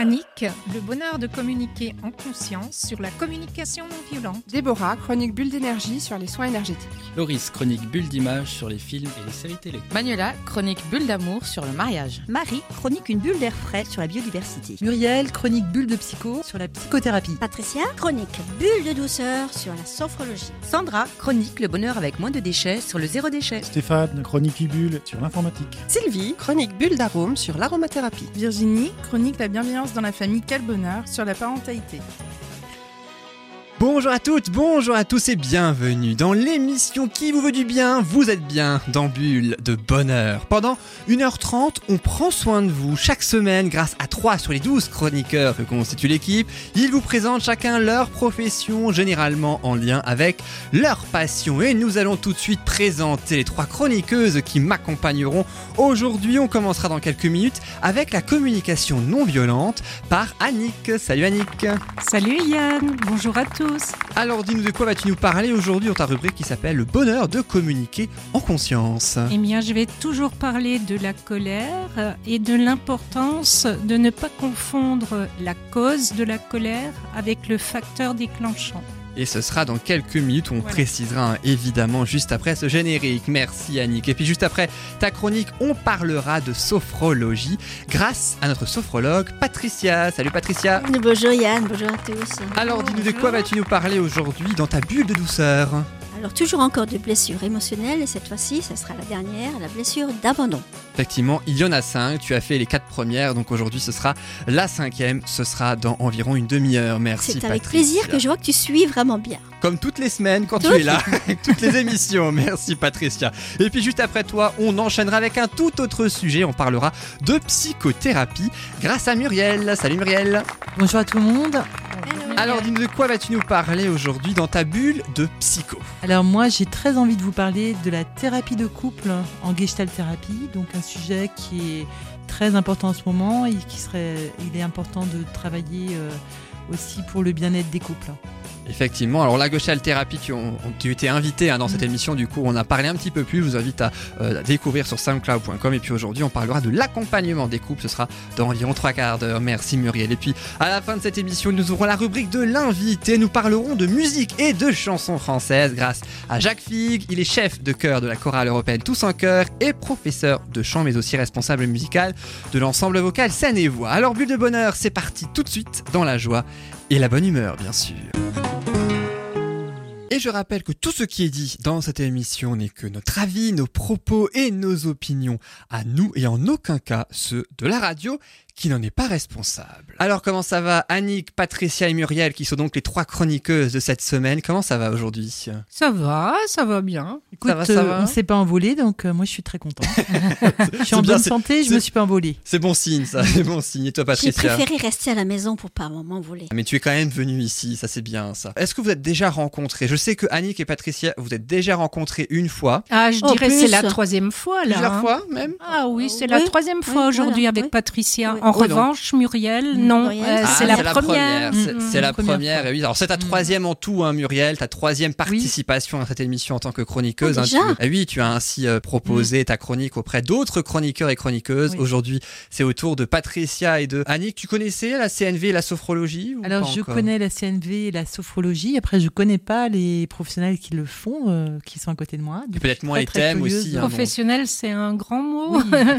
Annick, le bonheur de communiquer en conscience sur la communication non violente. Déborah, chronique bulle d'énergie sur les soins énergétiques. Loris, chronique bulle d'image sur les films et les séries télé. Manuela, chronique bulle d'amour sur le mariage. Marie, chronique une bulle d'air frais sur la biodiversité. Muriel, chronique bulle de psycho sur la psychothérapie. Patricia, chronique bulle de douceur sur la sophrologie. Sandra, chronique le bonheur avec moins de déchets sur le zéro déchet. Stéphane, chronique bulle sur l'informatique. Sylvie, chronique bulle d'arôme sur l'aromathérapie. Virginie, chronique la bienveillance dans la famille Quel Bonheur sur la parentalité. Bonjour à toutes, bonjour à tous et bienvenue dans l'émission qui vous veut du bien. Vous êtes bien dans Bulle de Bonheur. Pendant 1h30, on prend soin de vous chaque semaine grâce à 3 sur les 12 chroniqueurs que constitue l'équipe. Ils vous présentent chacun leur profession, généralement en lien avec leur passion. Et nous allons tout de suite présenter les trois chroniqueuses qui m'accompagneront. Aujourd'hui, on commencera dans quelques minutes avec la communication non violente par Annick. Salut Annick. Salut Yann, bonjour à tous. Alors dis-nous de quoi vas-tu nous parler aujourd'hui dans ta rubrique qui s'appelle Le bonheur de communiquer en conscience Eh bien, je vais toujours parler de la colère et de l'importance de ne pas confondre la cause de la colère avec le facteur déclenchant. Et ce sera dans quelques minutes, on Voilà. précisera hein, évidemment juste après ce générique. Merci Annick. Et puis juste après ta chronique, on parlera de sophrologie grâce à notre sophrologue Patricia. Salut Patricia Bonjour Yann, bonjour à tous. Alors dis-nous de quoi vas-tu nous parler aujourd'hui dans ta bulle de douceur? Alors toujours encore de blessures émotionnelles et cette fois-ci, ça sera la dernière, la blessure d'abandon. Effectivement, il y en a cinq. Tu as fait les quatre premières, donc aujourd'hui ce sera la cinquième. Ce sera dans environ une demi-heure. Merci. C'est avec Patricia. plaisir que je vois que tu suis vraiment bien. Comme toutes les semaines quand Toutes tu es là, avec toutes les émissions. Merci Patricia. Et puis juste après toi, on enchaînera avec un tout autre sujet. On parlera de psychothérapie grâce à Muriel. Salut Muriel. Bonjour à tout le monde. Alors dis-nous de quoi vas-tu nous parler aujourd'hui dans ta bulle de psycho? Alors moi j'ai très envie de vous parler de la thérapie de couple en gestalt thérapie, donc un sujet qui est très important en ce moment et qui serait, il est important de travailler euh, aussi pour le bien-être des couples. Effectivement, alors la gauchale thérapie, tu, on- tu étais invité hein, dans cette émission, du coup on a parlé un petit peu plus, je vous invite à, euh, découvrir sur soundcloud.com et puis aujourd'hui on parlera de l'accompagnement des couples, ce sera dans environ trois quarts d'heure, merci Muriel. Et puis à la fin de cette émission nous aurons la rubrique de l'invité, nous parlerons de musique et de chansons françaises grâce à Jacques Figue, il est chef de chœur de la chorale européenne Tous en chœur et professeur de chant mais aussi responsable musical de l'ensemble vocal Scène et Voix. Alors bulle de bonheur, c'est parti tout de suite dans la joie et la bonne humeur bien sûr. Et je rappelle que tout ce qui est dit dans cette émission n'est que notre avis, nos propos et nos opinions à nous et en aucun cas ceux de la radio qui n'en est pas responsable. Alors comment ça va Annick, Patricia et Muriel qui sont donc les trois chroniqueuses de cette semaine? Comment ça va aujourd'hui? Ça va, ça va bien. Écoute, Ça va, ça euh, va on s'est pas envolé, donc euh, moi je suis très contente. je suis en bien, bonne santé, je c'est- me suis pas envolée. C'est bon signe ça, c'est bon signe. Et toi J'ai Patricia? préféré rester à la maison pour pas m'envoler. mais tu es quand même venu ici, ça c'est bien ça. Est-ce que vous êtes déjà rencontrés? Je sais que Annick et Patricia, vous êtes déjà rencontrés une fois. Ah, je En dirais c'est la troisième fois là. Plusieurs hein. fois même? Ah oui, c'est Oui, la troisième fois oui, aujourd'hui voilà, avec oui. Patricia. En Oui, donc. revanche, Muriel, Mm, non, Muriel, euh, Ah, c'est la, première. C'est Mm, c'est la première et oui. Alors c'est ta Mm. troisième en tout, hein, Muriel, ta troisième participation à cette émission en tant que chroniqueuse. Ah, hein. Tu- ah oui, tu as ainsi euh, proposé ta chronique auprès d'autres chroniqueurs et chroniqueuses. Oui. Aujourd'hui, c'est au tour de Patricia et de Annick. Tu connaissais la CNV et la sophrologie ou Alors pas je connais la CNV et la sophrologie, après je connais pas les professionnels qui le font, euh, qui sont à côté de moi. Peut-être moins les thèmes aussi. hein. Professionnel, c'est un grand mot.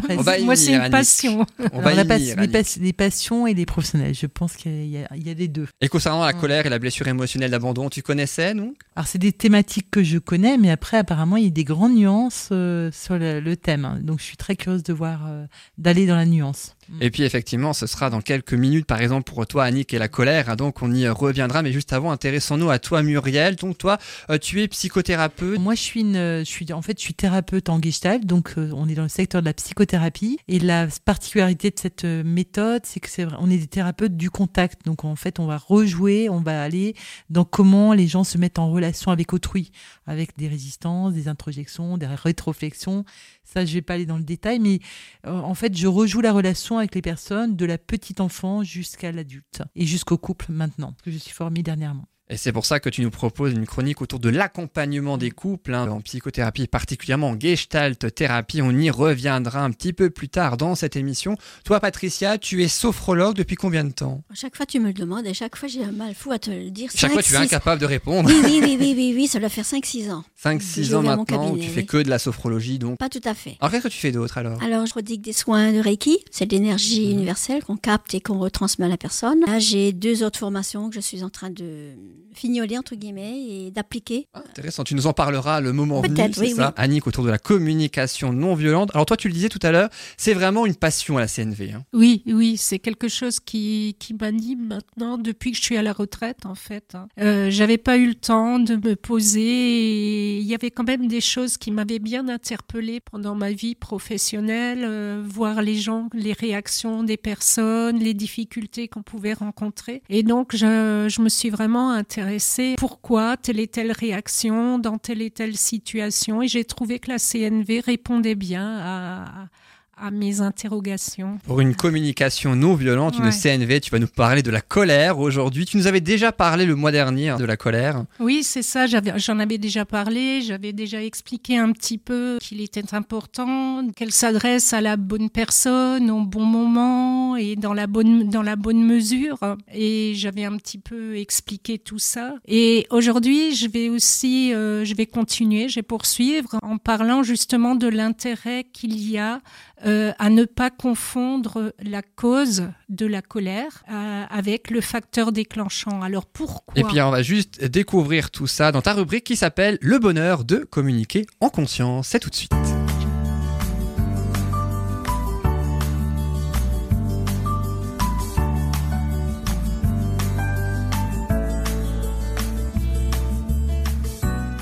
Après, Moi, c'est une passion. On va y pas- les passions et les professionnels, je pense qu'il y, a- il y a les deux. Et concernant la colère et la blessure émotionnelle d'abandon, tu connaissais donc Alors c'est des thématiques que je connais, mais après apparemment il y a des grandes nuances euh, sur le, le thème. hein. Donc je suis très curieuse de voir, euh, d'aller dans la nuance. Et puis effectivement, ce sera dans quelques minutes, par exemple pour toi, Annick, et la colère. hein, donc on y reviendra. Mais juste avant, intéressons-nous à toi, Muriel. Donc toi, euh, tu es psychothérapeute. Moi, je suis une, je suis, en fait, je suis thérapeute en Gestalt, donc euh, on est dans le secteur de la psychothérapie. Et la particularité de cette euh, méthode, c'est que c'est on est des thérapeutes du contact. Donc en fait, on va rejouer, on va aller dans comment les gens se mettent en relation avec autrui, avec des résistances, des introjections, des rétroflexions. Ça, je vais pas aller dans le détail, mais euh, en fait, je rejoue la relation avec les personnes de la petite enfant jusqu'à l'adulte et jusqu'au couple maintenant, que je suis formée dernièrement. Et c'est pour ça que tu nous proposes une chronique autour de l'accompagnement des couples hein, en psychothérapie, particulièrement en gestalt thérapie. On y reviendra un petit peu plus tard dans cette émission. Toi, Patricia, tu es sophrologue depuis combien de temps? À chaque fois, tu me le demandes et chaque fois, j'ai un mal fou à te le dire. Chaque fois, tu es incapable de répondre. Oui, oui, oui, oui, oui, oui, ça doit faire 5-6 ans. 5-6 ans maintenant, tu fais que de la sophrologie, donc. Pas tout à fait. Alors, qu'est-ce que tu fais d'autre alors? Alors, je prodigue des soins de Reiki. C'est l'énergie mmh. universelle qu'on capte et qu'on retransmet à la personne. Là, j'ai deux autres formations que je suis en train de fignoler, entre guillemets, et d'appliquer. Ah, intéressant, tu nous en parleras le moment venu, c'est oui, ça Annick, autour de la communication non violente. Alors toi, tu le disais tout à l'heure, c'est vraiment une passion à la CNV. Hein. Oui, oui, c'est quelque chose qui, qui m'anime maintenant depuis que je suis à la retraite, en fait. Hein. Euh, J'avais pas eu le temps de me poser et il y avait quand même des choses qui m'avaient bien interpellée pendant ma vie professionnelle, euh, voir les gens, les réactions des personnes, les difficultés qu'on pouvait rencontrer. Et donc, je, je me suis vraiment pourquoi telle et telle réaction dans telle et telle situation? Et j'ai trouvé que la CNV répondait bien à, à mes interrogations. Pour une communication non violente, une CNV, tu vas nous parler de la colère aujourd'hui. Tu nous avais déjà parlé le mois dernier hein, de la colère. Oui, c'est ça, j'en avais déjà parlé, j'avais déjà expliqué un petit peu qu'il était important qu'elle s'adresse à la bonne personne au bon moment et dans la bonne, dans la bonne mesure. Et j'avais un petit peu expliqué tout ça. Et aujourd'hui, je vais aussi, euh, je vais continuer, je vais poursuivre en parlant justement de l'intérêt qu'il y a euh, à ne pas confondre la cause de la colère euh, avec le facteur déclenchant. Alors pourquoi Et puis on va juste découvrir tout ça dans ta rubrique qui s'appelle Le bonheur de communiquer en conscience. C'est tout de suite.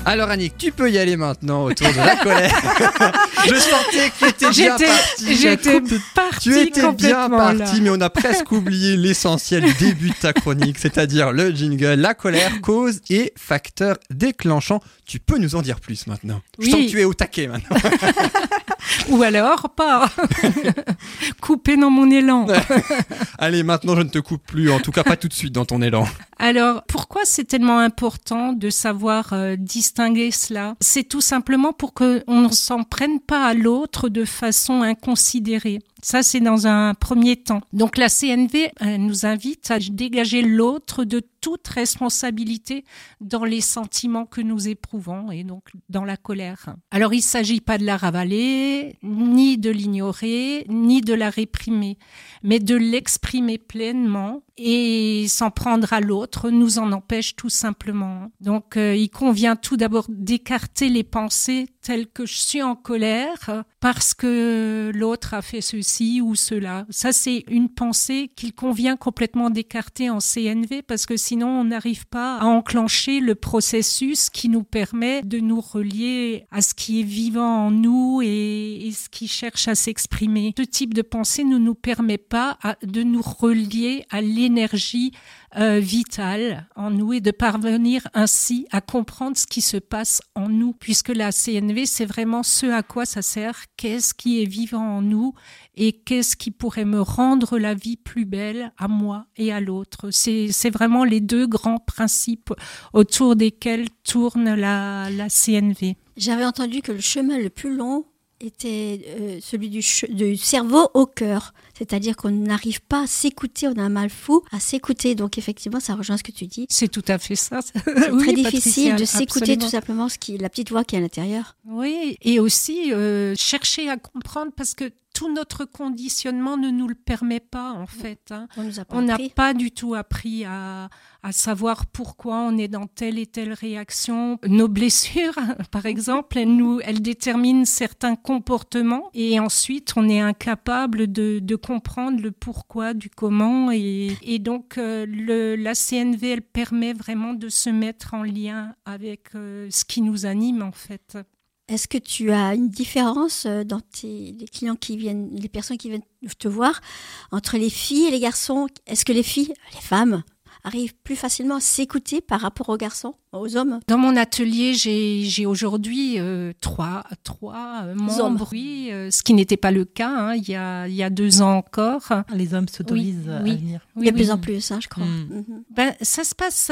Alors Annick, tu peux y aller maintenant autour de la colère. je sentais que tu étais bien parti. J'étais parti Tu étais bien parti, mais on a presque oublié l'essentiel du début de ta chronique, c'est-à-dire le jingle, la colère, cause et facteur déclenchant. Tu peux nous en dire plus maintenant. Je sens que tu es au taquet maintenant. Ou alors pas. Couper dans mon élan. Allez, maintenant je ne te coupe plus, en tout cas pas tout de suite dans ton élan. Alors, pourquoi c'est tellement important de savoir euh, distinguer C'est tout simplement pour qu'on ne s'en prenne pas à l'autre de façon inconsidérée. Ça, c'est dans un premier temps. Donc la CNV nous invite à dégager l'autre de toute responsabilité dans les sentiments que nous éprouvons et donc dans la colère. Alors il ne s'agit pas de la ravaler, ni de l'ignorer, ni de la réprimer, mais de l'exprimer pleinement et s'en prendre à l'autre nous en empêche tout simplement. Donc euh, il convient tout d'abord d'écarter les pensées telles que je suis en colère parce que l'autre a fait ceci ou cela. Ça c'est une pensée qu'il convient complètement d'écarter en CNV parce que sinon on n'arrive pas à enclencher le processus qui nous permet de nous relier à ce qui est vivant en nous et ce qui cherche à s'exprimer. Ce type de pensée ne nous permet pas de nous relier à l'énergie euh, vitale en nous et de parvenir ainsi à comprendre ce qui se passe en nous, puisque la CNV, c'est vraiment ce à quoi ça sert, qu'est-ce qui est vivant en nous et qu'est-ce qui pourrait me rendre la vie plus belle à moi et à l'autre. C'est vraiment les deux grands principes autour desquels tourne la, la CNV. J'avais entendu que le chemin le plus long était euh, celui du, du, cerveau au cœur. C'est-à-dire qu'on n'arrive pas à s'écouter, on a un mal fou à s'écouter. Donc effectivement, ça rejoint ce que tu dis. C'est tout à fait ça. C'est très difficile de s'écouter tout simplement ce qui, la petite voix qui est à l'intérieur. Oui, et aussi euh, chercher à comprendre parce que tout notre conditionnement ne nous le permet pas en fait. Hein. On n'a pas du tout appris à, à, savoir pourquoi on est dans telle et telle réaction. Nos blessures, par exemple, elles, nous, elles déterminent certains comportements et ensuite on est incapable de, de comprendre le pourquoi du comment et, donc euh, la CNV elle permet vraiment de se mettre en lien avec euh, ce qui nous anime en fait. Est-ce que tu as une différence euh, dans tes, les clients qui viennent, les personnes qui viennent te voir, entre les filles et les garçons? Est-ce que les filles, les femmes, arrivent plus facilement à s'écouter par rapport aux garçons? Aux hommes Dans mon atelier, j'ai aujourd'hui euh, trois, trois euh, membres, oui, euh, ce qui n'était pas le cas hein, il, y a, il y a deux ans encore. Les hommes s'autorisent oui, à venir. Oui, de plus en plus, hein, je crois. Mm. Mm-hmm. Ben, ça se passe,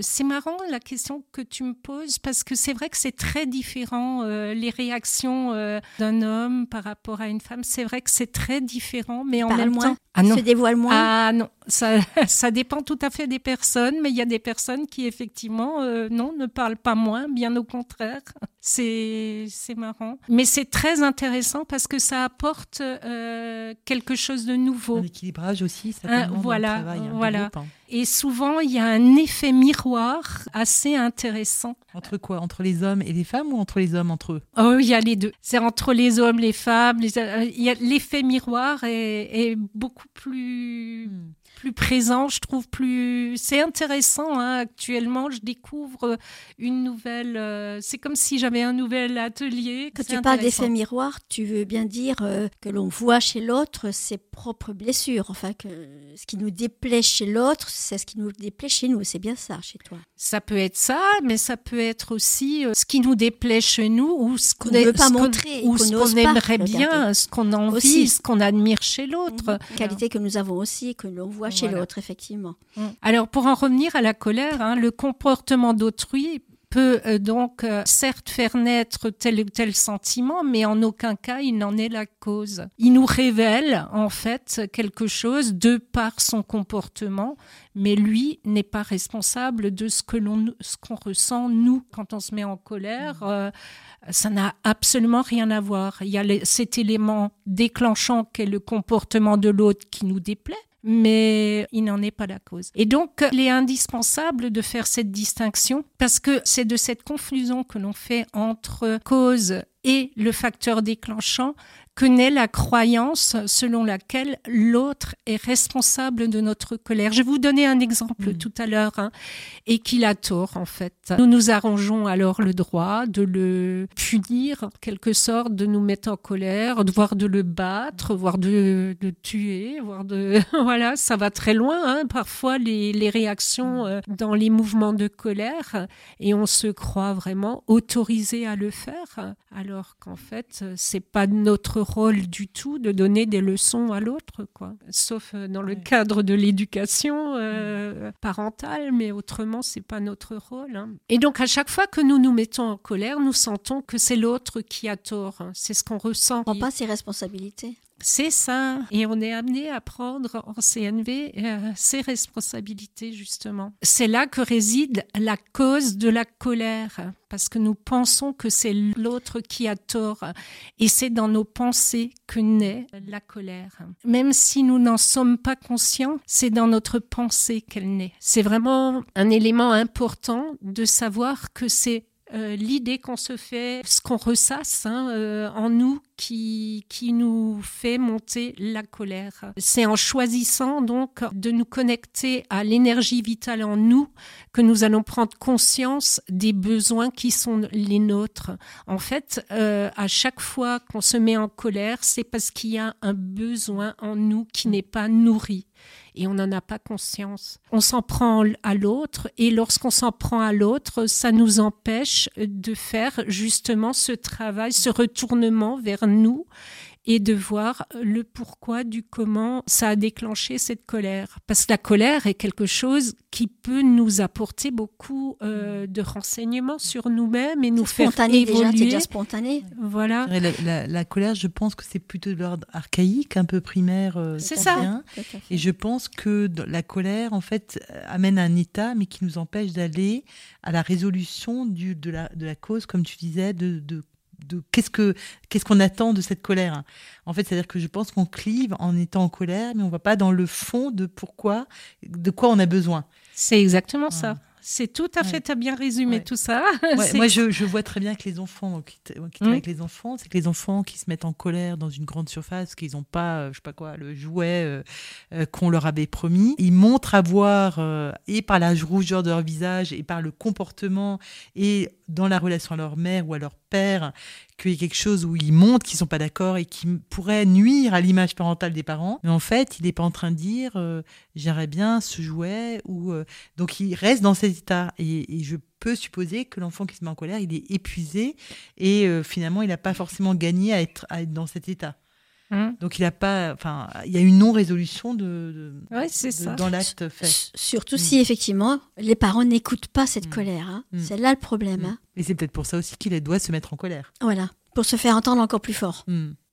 c'est marrant la question que tu me poses, parce que c'est vrai que c'est très différent, les réactions d'un homme par rapport à une femme, c'est vrai que c'est très différent, mais en même moins? temps... Ah non. Se dévoile moins? Ah non, ça, ça dépend tout à fait des personnes, mais il y a des personnes qui effectivement euh, non, ne parle pas moins, bien au contraire. C'est marrant. Mais c'est très intéressant parce que ça apporte euh, quelque chose de nouveau. Un équilibrage aussi, ça un, Voilà, travail, hein, voilà. Groupe, hein. Et souvent, il y a un effet miroir assez intéressant. Entre quoi? Entre les hommes et les femmes ou entre les hommes entre eux? Oh, il y a les deux. C'est entre les hommes, les femmes. L'effet miroir est, est, beaucoup plus... Hmm plus présent, je trouve plus. C'est intéressant. Hein, actuellement, je découvre une nouvelle. Euh, c'est comme si j'avais un nouvel atelier. Quand tu parles d'effet miroir, tu veux bien dire euh, que l'on voit chez l'autre ses propres blessures. Enfin, que ce qui nous déplaît chez l'autre, c'est ce qui nous déplaît chez nous. C'est bien ça chez toi. Ça peut être ça, mais ça peut être aussi euh, ce qui nous déplaît chez nous ou ce qu'on ne veut pas montrer, ou ce qu'on aimerait bien, ce qu'on envie, ce qu'on admire chez l'autre. Une qualité que nous avons aussi, que l'on voit chez l'autre, effectivement. Mm. Alors, pour en revenir à la colère, hein, le comportement d'autrui peut euh, donc euh, certes faire naître tel ou tel sentiment, mais en aucun cas il n'en est la cause. Il nous révèle en fait quelque chose de par son comportement, mais lui n'est pas responsable de ce que l'on, ce qu'on ressent nous quand on se met en colère. Mm. Euh, ça n'a absolument rien à voir. Il y a cet élément déclenchant qu'est le comportement de l'autre qui nous déplaît mais il n'en est pas la cause. Et donc, il est indispensable de faire cette distinction parce que c'est de cette confusion que l'on fait entre cause et le facteur déclenchant que naît la croyance selon laquelle l'autre est responsable de notre colère. Je vais vous donner un exemple mm. tout à l'heure, hein, et qu'il a tort en fait. Nous nous arrangeons alors le droit de le punir, en quelque sorte, de nous mettre en colère, voire de le battre, voire de, de tuer, voire de... voilà, ça va très loin, hein, parfois les, les réactions euh, dans les mouvements de colère, et on se croit vraiment autorisé à le faire, alors qu'en fait, c'est pas notre rôle du tout de donner des leçons à l'autre, quoi. Sauf euh, dans le cadre de l'éducation euh, parentale, mais autrement, c'est pas notre rôle. Hein. Et donc, à chaque fois que nous nous mettons en colère, nous sentons que c'est l'autre qui a tort. Hein. C'est ce qu'on ressent. On prend pas ses responsabilités. C'est ça. Et on est amené à prendre en CNV euh, ses responsabilités, justement. C'est là que réside la cause de la colère, parce que nous pensons que c'est l'autre qui a tort. Et c'est dans nos pensées que naît la colère. Même si nous n'en sommes pas conscients, c'est dans notre pensée qu'elle naît. C'est vraiment un élément important de savoir que c'est euh, l'idée qu'on se fait, ce qu'on ressasse hein, euh, en nous qui, nous fait monter la colère. C'est en choisissant donc de nous connecter à l'énergie vitale en nous que nous allons prendre conscience des besoins qui sont les nôtres. En fait, euh, à chaque fois qu'on se met en colère, c'est parce qu'il y a un besoin en nous qui n'est pas nourri et on n'en a pas conscience. On s'en prend à l'autre et lorsqu'on s'en prend à l'autre, ça nous empêche de faire justement ce travail, ce retournement vers nous et de voir le pourquoi du comment ça a déclenché cette colère. Parce que la colère est quelque chose qui peut nous apporter beaucoup euh, de renseignements sur nous-mêmes et nous faire spontané évoluer. Déjà, déjà spontané. Voilà. La, colère, je pense que c'est plutôt de l'ordre archaïque, un peu primaire. Euh, c'est ça. Et je pense que la colère, en fait, amène un état, mais qui nous empêche d'aller à la résolution du, de, la, de la cause, comme tu disais, de, de de qu'est-ce que qu'est-ce qu'on attend de cette colère. En fait, c'est-à-dire que je pense qu'on clive en étant en colère, mais on va pas dans le fond de pourquoi, de quoi on a besoin. C'est exactement ça. C'est tout à fait, tu as bien résumé tout ça. moi, je, vois très bien que les enfants, qui, qui mmh. avec les enfants, c'est que les enfants qui se mettent en colère dans une grande surface, qu'ils n'ont pas, euh, je sais pas quoi, le jouet euh, euh, qu'on leur avait promis, ils montrent avoir, et par la rougeur de leur visage, et par le comportement, et dans la relation à leur mère ou à leur père qu'il y a quelque chose où ils montrent qu'ils sont pas d'accord et qui pourrait nuire à l'image parentale des parents. Mais en fait, il n'est pas en train de dire euh, j'aimerais bien ce jouet ou euh, donc il reste dans cet état et, je peux supposer que l'enfant qui se met en colère, il est épuisé et euh, finalement il n'a pas forcément gagné à être, à être dans cet état. Mmh. Donc il a pas, enfin, il y a une non-résolution de, ça. dans l'acte fait. Surtout mmh. si effectivement les parents n'écoutent pas cette mmh. colère. Hein. C'est là le problème. Hein. Et c'est peut-être pour ça aussi qu'il doit se mettre en colère. Voilà, pour se faire entendre encore plus fort.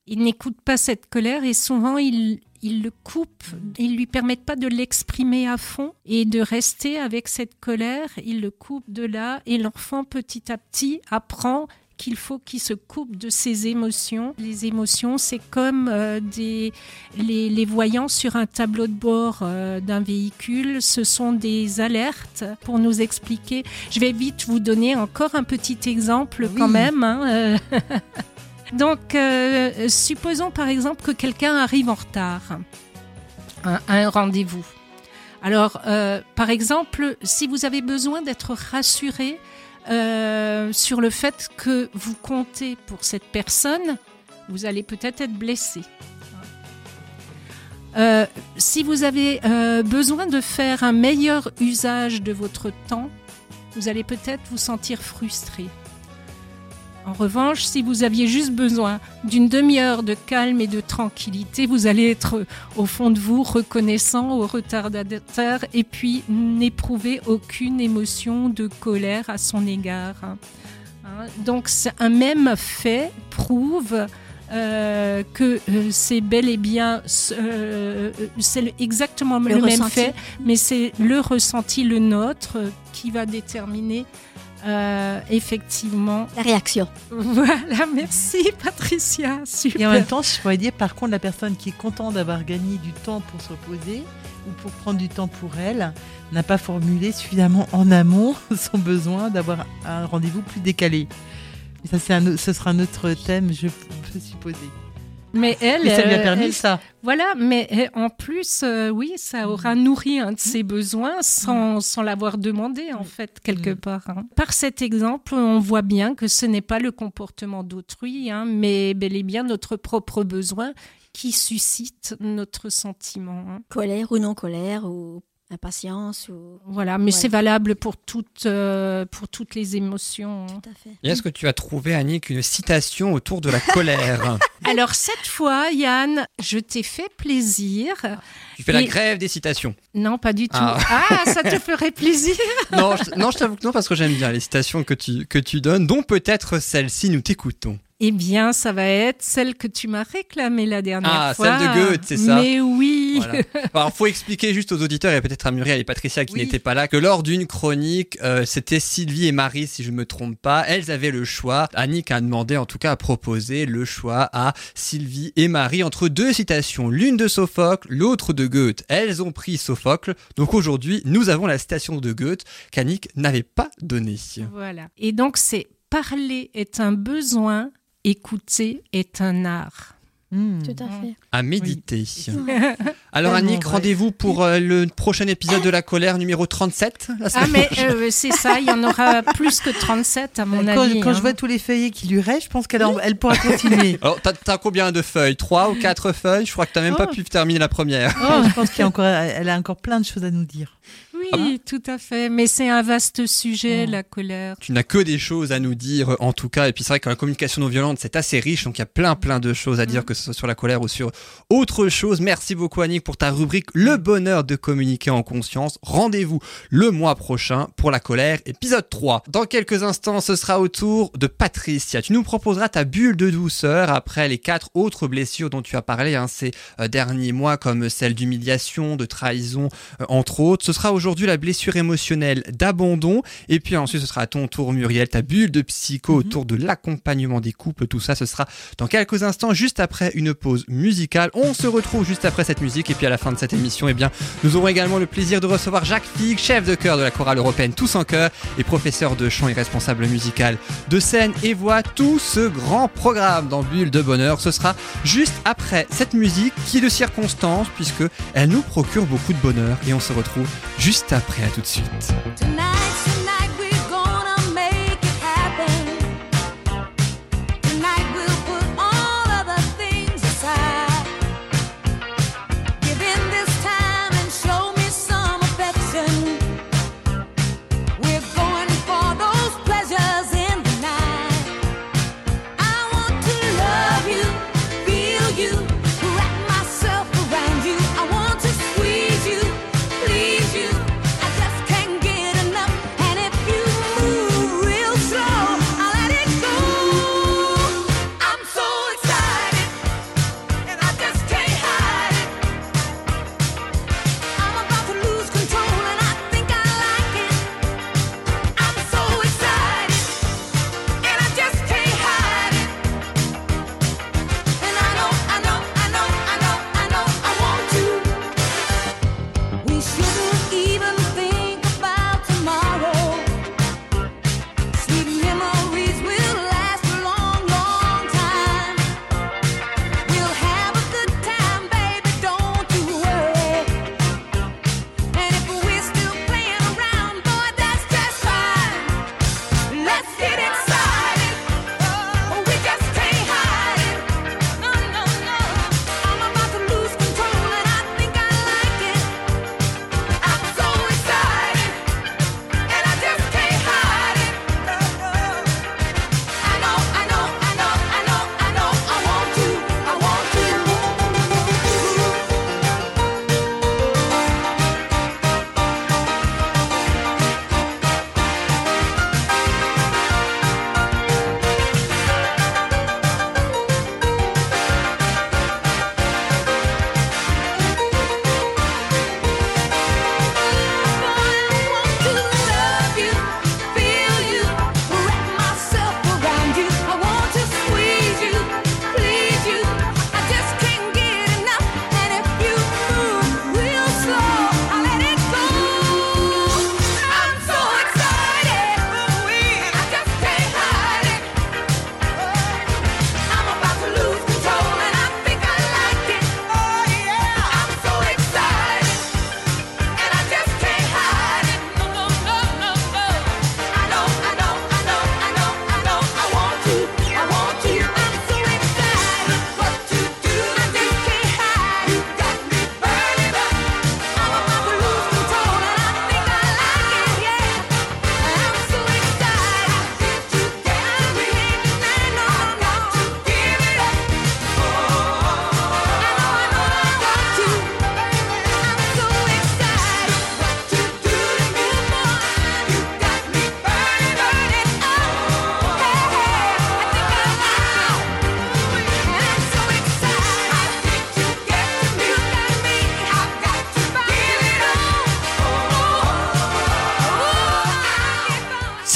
Il n'écoute pas cette colère et souvent il, il le coupe, il lui permettent pas de l'exprimer à fond et de rester avec cette colère. Il le coupe de là et l'enfant petit à petit apprend qu'il faut qu'il se coupe de ses émotions. Les émotions, c'est comme euh, des, les, voyants sur un tableau de bord euh, d'un véhicule. Ce sont des alertes pour nous expliquer. Je vais vite vous donner encore un petit exemple quand même. Hein, euh. Donc, supposons par exemple que quelqu'un arrive en retard à un rendez-vous. Alors, par exemple, si vous avez besoin d'être rassuré, euh, sur le fait que vous comptez pour cette personne, vous allez peut-être être blessé. Euh, si vous avez euh, besoin de faire un meilleur usage de votre temps, vous allez peut-être vous sentir frustré. En revanche, si vous aviez juste besoin d'une demi-heure de calme et de tranquillité, vous allez être au fond de vous reconnaissant au retardataire et puis n'éprouver aucune émotion de colère à son égard. Hein, donc un même fait prouve euh, que euh, c'est bel et bien euh, c'est exactement le, même fait, mais c'est le ressenti, le nôtre, qui va déterminer euh, effectivement. La réaction. Voilà, merci Patricia. Super. Et en même temps, je pourrais dire par contre, la personne qui est contente d'avoir gagné du temps pour se reposer ou pour prendre du temps pour elle n'a pas formulé suffisamment en amont son besoin d'avoir un rendez-vous plus décalé. ça, c'est ce sera un autre thème, je peux supposer. Mais elle, ça lui a permis ça. Voilà, mais en plus, euh, oui, ça aura nourri un de ses besoins sans, sans l'avoir demandé, en fait, quelque part. Hein. Par cet exemple, on voit bien que ce n'est pas le comportement d'autrui, hein, mais bel et bien notre propre besoin qui suscite notre sentiment. Hein. Colère ou non colère, ou impatience ou voilà mais c'est valable pour toutes euh, pour toutes les émotions tout à fait. Et est-ce que tu as trouvé Annick une citation autour de la colère alors cette fois Yann je t'ai fait plaisir. Tu fais la grève des citations. Non pas du tout. Ah, ah ça te ferait plaisir. Non je, non je t'avoue que non parce que j'aime bien les citations que tu que tu donnes dont peut-être celle-ci nous t'écoutons eh bien, ça va être celle que tu m'as réclamée la dernière fois. Ah, celle de Goethe, c'est ça. Mais oui. Voilà. Alors, faut expliquer juste aux auditeurs et peut-être à Muriel et Patricia qui n'étaient pas là que lors d'une chronique, euh, c'était Sylvie et Marie, si je ne me trompe pas. Elles avaient le choix. Annick a demandé, en tout cas, à proposer le choix à Sylvie et Marie entre deux citations, l'une de Sophocle, l'autre de Goethe. Elles ont pris Sophocle. Donc aujourd'hui, nous avons la citation de Goethe qu'Annick n'avait pas donnée. Voilà. Et donc c'est parler est un besoin écouter est un art. Hmm. Tout à fait. À méditer. Alors Annick, rendez-vous pour euh, le prochain épisode de La colère numéro 37. ah mais euh, c'est ça, il y en aura plus que 37 à mon avis. Quand je hein. vois tous les feuillets qui lui restent, je pense qu'elle elle pourra continuer. Alors t'as combien de feuilles? Trois ou quatre feuilles? Je crois que t'as même pas oh. pu terminer la première. Oh, je pense qu'elle a, a encore plein de choses à nous dire. Oui, tout à fait. Mais c'est un vaste sujet, la colère. Tu n'as que des choses à nous dire, en tout cas. Et puis c'est vrai que la communication non violente, c'est assez riche. Donc il y a plein, plein de choses à dire, mm. que ce soit sur la colère ou sur autre chose. Merci beaucoup, Annick, pour ta rubrique Le bonheur de communiquer en conscience. Rendez-vous le mois prochain pour la colère, épisode 3. Dans quelques instants, ce sera au tour de Patricia. Tu nous proposeras ta bulle de douceur après les quatre autres blessures dont tu as parlé hein, ces euh, derniers mois, comme celle d'humiliation, de trahison, euh, entre autres. Ce sera aujourd'hui la blessure émotionnelle d'abandon. Et puis ensuite, ce sera à ton tour, Muriel, ta bulle de psycho mhm. autour de l'accompagnement des couples. Tout ça, ce sera dans quelques instants, juste après une pause musicale. On se retrouve juste après cette musique. Et puis à la fin de cette émission, eh bien, nous aurons également le plaisir de recevoir Jacques Figue, chef de chœur de la chorale européenne Tous en chœur et professeur de chant et responsable musical de scène et voix. Tout ce grand programme dans Bulle de Bonheur, ce sera juste après cette musique qui est de circonstance puisque elle nous procure beaucoup de bonheur. Et on se retrouve juste après, à tout de suite.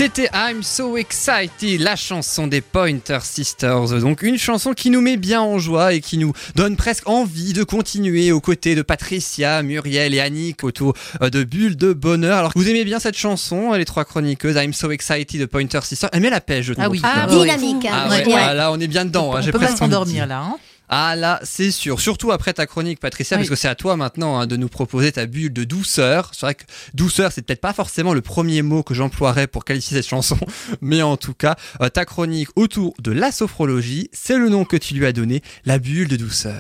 C'était I'm So Excited, la chanson des Pointer Sisters. Donc une chanson qui nous met bien en joie et qui nous donne presque envie de continuer aux côtés de Patricia, Muriel et Annick autour euh, de Bulles de Bonheur. Alors vous aimez bien cette chanson, les trois chroniqueuses, I'm So Excited de Pointer Sisters. Elle met la pêche, je trouve. Ah oui, Ah, oui. dynamique. Ah hein, ouais, ah, là on est bien dedans. hein, On j'ai peut pas presque s'endormir là. Hein Ah là, c'est sûr. Surtout après ta chronique, Patricia, Oui. parce que c'est à toi maintenant hein, de nous proposer ta bulle de douceur. C'est vrai que douceur, c'est peut-être pas forcément le premier mot que j'emploierais pour qualifier cette chanson, mais en tout cas, euh, ta chronique autour de la sophrologie, c'est le nom que tu lui as donné, la bulle de douceur.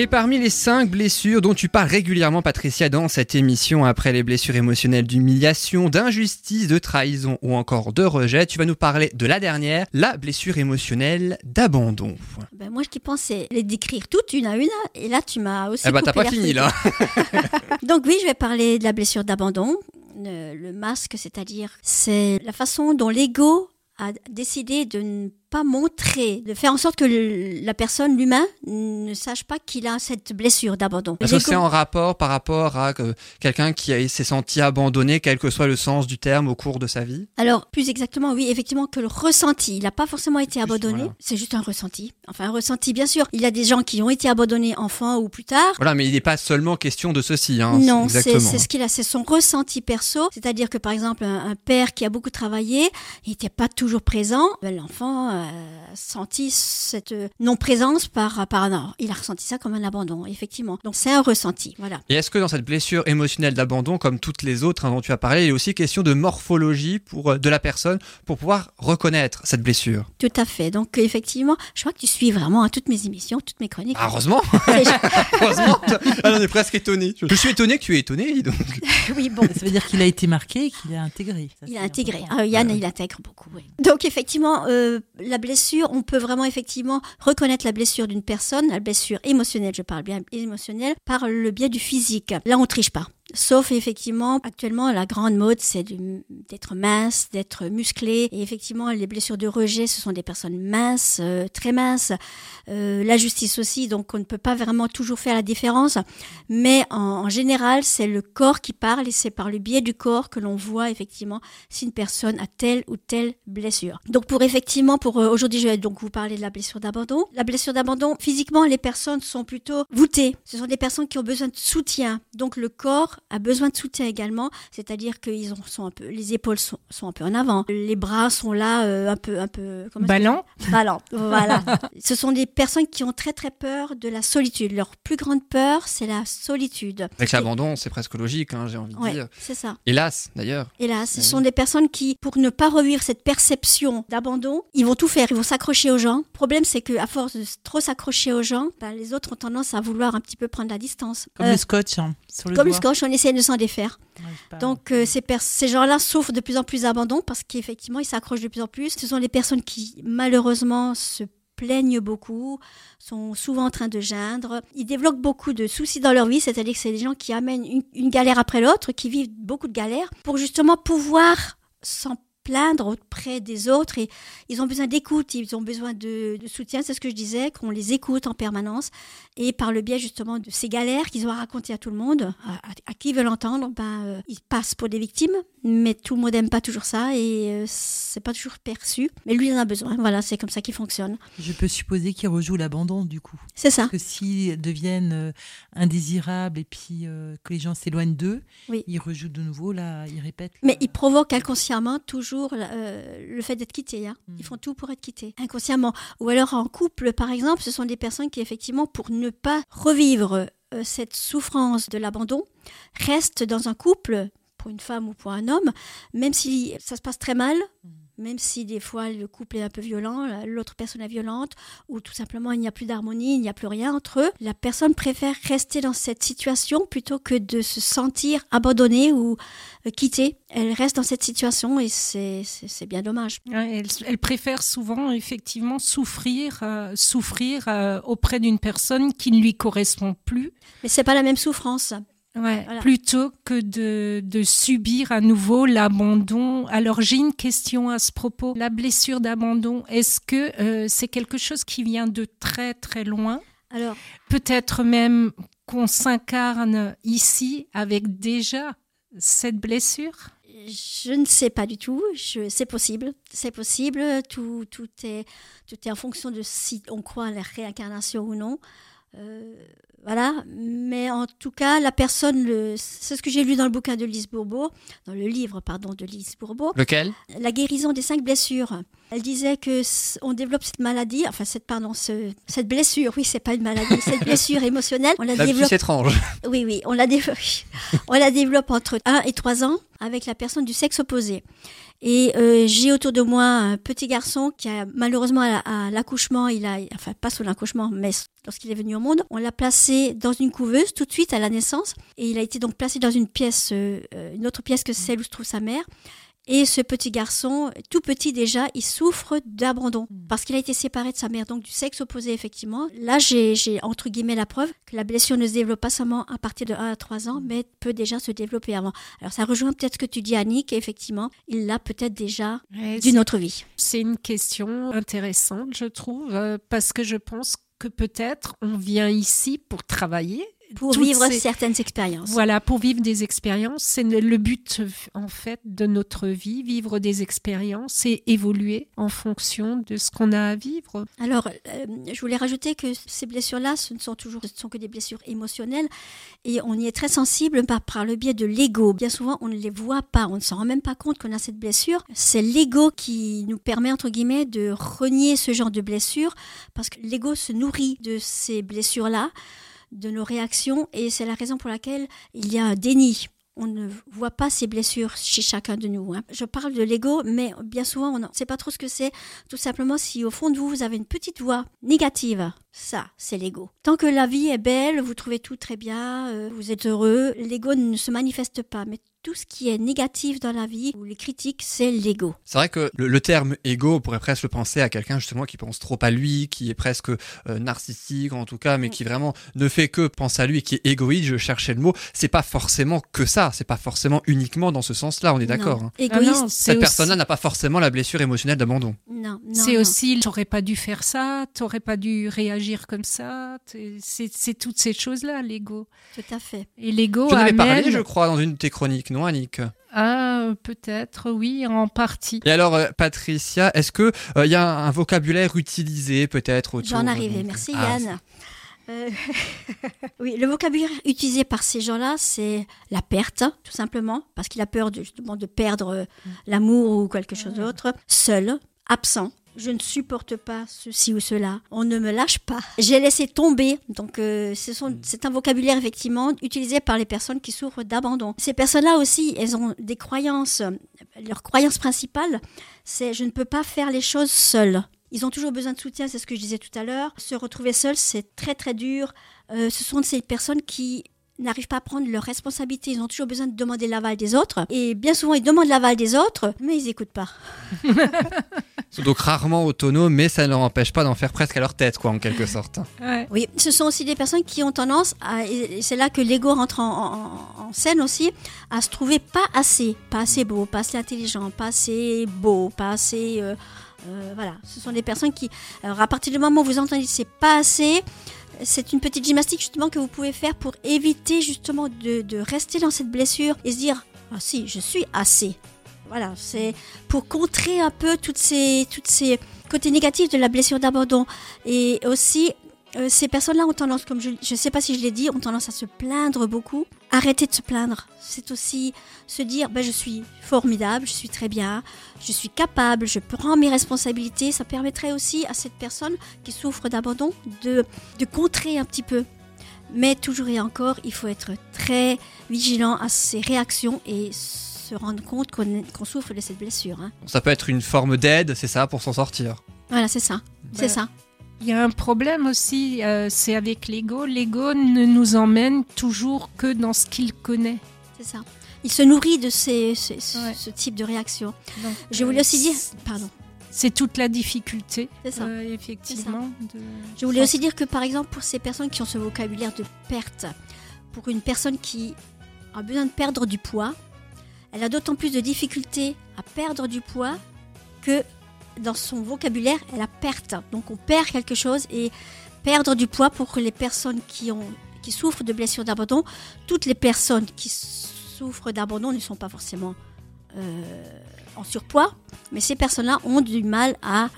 Et parmi les cinq blessures dont tu parles régulièrement, Patricia, dans cette émission, après les blessures émotionnelles d'humiliation, d'injustice, de trahison ou encore de rejet, tu vas nous parler de la dernière, la blessure émotionnelle d'abandon. Ben, moi, ce qui pense, c'est les décrire toutes une à une. Et là, tu m'as aussi. Eh bah, t'as pas fini là. Donc oui, je vais parler de la blessure d'abandon. Le, le masque, c'est-à-dire, c'est la façon dont l'ego a décidé de ne pas montrer, de faire en sorte que le- la personne, l'humain, ne sache pas qu'il a cette blessure d'abandon. Est-ce que c'est en rapport par rapport à euh, quelqu'un qui s'est senti abandonné, quel que soit le sens du terme, au cours de sa vie Alors, plus exactement, oui, effectivement, que le ressenti. Il n'a pas forcément été abandonné, voilà. c'est juste un ressenti. Enfin, un ressenti, bien sûr. Il y a des gens qui ont été abandonnés enfants ou plus tard. Voilà, mais il n'est pas seulement question de ceci. Hein, non, c'est ce qu'il a, c'est son ressenti perso. C'est-à-dire que, par exemple, un, un père qui a beaucoup travaillé, il n'était pas toujours présent. Ben, L'enfant a senti cette non-présence par, par non, il a ressenti ça comme un abandon, effectivement. Donc, c'est un ressenti, voilà. Et est-ce que dans cette blessure émotionnelle d'abandon, comme toutes les autres hein, dont tu as parlé, il est aussi question de morphologie pour, euh, de la personne pour pouvoir reconnaître cette blessure? Tout à fait. Donc, effectivement, je crois que tu suis vraiment à toutes mes émissions, toutes mes chroniques. Ah, Heureusement Heureusement Elle en est presque étonnée. Je suis étonné que tu es étonné, dis donc. oui, bon. Ça veut dire qu'il a été marqué et qu'il a intégré. Ça, Il a intégré. Ah, Yann, il intègre beaucoup. oui. Donc effectivement, euh, la blessure, on peut vraiment effectivement reconnaître la blessure d'une personne, la blessure émotionnelle, je parle bien émotionnelle, par le biais du physique. Là, on triche pas. Sauf effectivement, actuellement, la grande mode, c'est d'être mince, d'être musclé. Et effectivement, les blessures de rejet, ce sont des personnes minces, euh, très minces. Euh, la justice aussi, donc on ne peut pas vraiment toujours faire la différence. Mais en, en général, c'est le corps qui parle et c'est par le biais du corps que l'on voit effectivement si une personne a telle ou telle blessure. Donc pour effectivement, pour euh, aujourd'hui, je vais donc vous parler de la blessure d'abandon. La blessure d'abandon, physiquement, les personnes sont plutôt voûtées. Ce sont des personnes qui ont besoin de soutien. Donc le corps a besoin de soutien également, c'est-à-dire qu'ils ont- sont un peu, les épaules sont, sont un peu en avant, les bras sont là euh, un peu, un peu, Ballant. que- Ballant, voilà. Ce sont des personnes qui ont très très peur de la solitude. Leur plus grande peur, c'est la solitude. Avec l'abandon, c'est presque logique, hein, j'ai envie de Ouais, dire. c'est ça. Hélas, d'ailleurs. Hélas, ce Oui. sont des personnes qui, pour ne pas revivre cette perception d'abandon, ils vont tout faire, ils vont s'accrocher aux gens. Le problème, c'est qu'à force de trop s'accrocher aux gens, ben, les autres ont tendance à vouloir un petit peu prendre la distance. Comme Euh, le scotch hein, sur le comme le doigt. scotch, on essaie de s'en défaire. Ouais, Donc euh, ces, gens-là souffrent de plus en plus d'abandon parce qu'effectivement, ils s'accrochent de plus en plus. Ce sont des personnes qui, malheureusement, se plaignent beaucoup, sont souvent en train de geindre. Ils développent beaucoup de soucis dans leur vie, c'est-à-dire que c'est des gens qui amènent une, une galère après l'autre, qui vivent beaucoup de galères, pour justement pouvoir s'en plaindre auprès des autres et ils ont besoin d'écoute, ils ont besoin de, de soutien, c'est ce que je disais, qu'on les écoute en permanence et par le biais justement de ces galères qu'ils ont à raconter à tout le monde, à, à- à qui veulent entendre, ben, euh, ils passent pour des victimes, mais tout le monde n'aime pas toujours ça et euh, c'est pas toujours perçu. Mais lui, il en a besoin. Voilà, c'est comme ça qu'il fonctionne. Je peux supposer qu'il rejoue l'abandon du coup. C'est ça. Parce que s'ils deviennent euh, indésirables et puis euh, que les gens s'éloignent d'eux, Oui. ils rejouent de nouveau, là, ils répètent. Mais ils provoquent inconsciemment toujours euh, le fait d'être quittés. hein. Ils font tout pour être quittés, inconsciemment. Ou alors en couple, par exemple, ce sont des personnes qui, effectivement, pour ne pas revivre euh, cette souffrance de l'abandon, restent dans un couple, pour une femme ou pour un homme, même si ça se passe très mal. Même si des fois le couple est un peu violent, la- l'autre personne est violente, ou tout simplement il n'y a plus d'harmonie, il n'y a plus rien entre eux, la personne préfère rester dans cette situation plutôt que de se sentir abandonnée ou euh, quittée. Elle reste dans cette situation et c'est bien dommage. Ouais, elle, elle préfère souvent effectivement souffrir, euh, souffrir euh, auprès d'une personne qui ne lui correspond plus. Mais c'est pas la même souffrance. Ouais, Plutôt que de, de subir à nouveau l'abandon. Alors j'ai une question à ce propos. La blessure d'abandon, est-ce que euh, c'est quelque chose qui vient de très très loin? Alors peut-être même qu'on s'incarne ici avec déjà cette blessure? Je ne sais pas du tout. C'est possible. C'est possible. Tout, tout, est, tout est en fonction de si on croit à la réincarnation ou non. Euh, voilà, mais en tout cas, la personne, c'est ce que j'ai lu dans le bouquin de Lise Bourbeau, dans le livre, pardon, de Lise Bourbeau. Lequel? La guérison des cinq blessures. Elle disait que on développe cette maladie, enfin cette pardon, cette blessure. Oui, c'est pas une maladie, cette blessure émotionnelle. On la, la développe. étrange. Oui, oui, on la développe. on la développe entre 1 et 3 ans avec la personne du sexe opposé. Et euh, j'ai autour de moi un petit garçon qui a malheureusement à l'accouchement, il a, enfin pas sous l'accouchement, mais lorsqu'il est venu au monde, on l'a placé dans une couveuse tout de suite à la naissance, et il a été donc placé dans une pièce, euh, une autre pièce que celle où se trouve sa mère. Et ce petit garçon, tout petit déjà, il souffre d'abandon hmm. parce qu'il a été séparé de sa mère, donc du sexe opposé effectivement. Là, j'ai entre guillemets la preuve que la blessure ne se développe pas seulement à partir de 1 à 3 ans, mais peut déjà se développer avant. Alors ça rejoint peut-être ce que tu dis Annick, effectivement, il l'a peut-être déjà d'une autre vie. C'est une question intéressante, je trouve, euh, parce que je pense que peut-être on vient ici pour travailler pour vivre certaines expériences. Voilà, pour vivre des expériences. C'est le but, en fait, de notre vie, vivre des expériences et évoluer en fonction de ce qu'on a à vivre. Alors, euh, je voulais rajouter que ces blessures-là, ce ne sont toujours ce sont que des blessures émotionnelles et on y est très sensible par, par le biais de l'ego. Bien souvent, on ne les voit pas, on ne s'en rend même pas compte qu'on a cette blessure. C'est l'ego qui nous permet, entre guillemets, de renier ce genre de blessure parce que l'ego se nourrit de ces blessures-là de nos réactions et c'est la raison pour laquelle il y a un déni on ne voit pas ces blessures chez chacun de nous. Hein. Je parle de l'ego, mais bien souvent, on ne sait pas trop ce que c'est. Tout simplement, si au fond de vous, vous avez une petite voix négative, ça, c'est l'ego. Tant que la vie est belle, vous trouvez tout très bien, euh, vous êtes heureux, l'ego ne se manifeste pas. Mais tout ce qui est négatif dans la vie ou les critiques, c'est l'ego. C'est vrai que le, terme ego pourrait presque penser à quelqu'un justement qui pense trop à lui, qui est presque euh, narcissique en tout cas, mais mm. qui vraiment ne fait que penser à lui et qui est égoïste. Je cherchais le mot. C'est pas forcément que ça. C'est pas forcément uniquement dans ce sens-là. On est d'accord. Hein. Égoïste. Cette personne-là n'a pas forcément la blessure émotionnelle d'abandon. Non. c'est aussi, j'aurais pas dû faire ça. T'aurais pas dû réagir comme ça. C'est toutes ces choses-là, l'ego. Tout à fait. Et l'ego. Tu en avais parlé, je crois, dans une de tes chroniques non, Annick ah, peut-être, oui, en partie. Et alors, euh, Patricia, est-ce qu'il il euh, y a un vocabulaire utilisé peut-être autour J'en arrivais, merci ah, Yann. Euh, oui, le vocabulaire utilisé par ces gens-là, c'est la perte, tout simplement, parce qu'il a peur de, justement de perdre mm. l'amour ou quelque chose d'autre. Seul, absent, je ne supporte pas ceci ou cela, on ne me lâche pas. J'ai laissé tomber. Donc euh, hmm. c'est un vocabulaire effectivement utilisé par les personnes qui souffrent d'abandon. Ces personnes-là aussi, elles ont des croyances. Leur croyance principale, c'est je ne peux pas faire les choses seule. Ils ont toujours besoin de soutien, c'est ce que je disais tout à l'heure. Se retrouver seul, c'est très très dur. Euh, ce sont ces personnes qui n'arrivent pas à prendre leurs responsabilités. Ils ont toujours besoin de demander l'aval des autres. Et bien souvent, ils demandent l'aval des autres, mais ils n'écoutent pas. ils sont donc rarement autonomes, mais ça ne leur empêche pas d'en faire presque à leur tête, quoi, en quelque sorte. Oui, ce sont aussi des personnes qui ont tendance, à, et c'est là que l'ego rentre en, scène aussi, à se trouver pas assez, pas assez beau, pas assez intelligent, pas assez beau, pas assez... Euh, euh, voilà, ce sont des personnes qui, alors à partir du moment où vous entendez c'est pas assez, c'est une petite gymnastique justement que vous pouvez faire pour éviter justement de, rester dans cette blessure et se dire ah si je suis assez voilà c'est pour contrer un peu toutes ces toutes ces côtés négatifs de la blessure d'abandon. Et aussi euh, ces personnes-là ont tendance, comme je ne sais pas si je l'ai dit, ont tendance à se plaindre beaucoup. Arrêtez de se plaindre. C'est aussi se dire, ben, je suis formidable, je suis très bien, je suis capable, je prends mes responsabilités. Ça permettrait aussi à cette personne qui souffre d'abandon de, de contrer un petit peu. Mais toujours et encore, il faut être très vigilant à ses réactions et se rendre compte qu'on souffre de cette blessure. Hein. Ça peut être une forme d'aide, c'est ça, pour s'en sortir? Voilà, c'est ça. C'est ça. Il y a un problème aussi, euh, c'est avec l'ego. L'ego ne nous emmène toujours que dans ce qu'il connaît. C'est ça. Il se nourrit de ces, ce type de réaction. Je voulais aussi dire, pardon. C'est toute la difficulté, ça. Euh, effectivement. Je voulais aussi dire que, par exemple, pour ces personnes qui ont ce vocabulaire de perte, pour une personne qui a besoin de perdre du poids, elle a d'autant plus de difficultés à perdre du poids que dans son vocabulaire, elle a perte. Donc on perd quelque chose et perdre du poids pour les personnes qui, ont, qui souffrent de blessures d'abandon. Toutes les personnes qui souffrent d'abandon ne sont pas forcément euh, en surpoids, mais ces personnes-là ont du mal à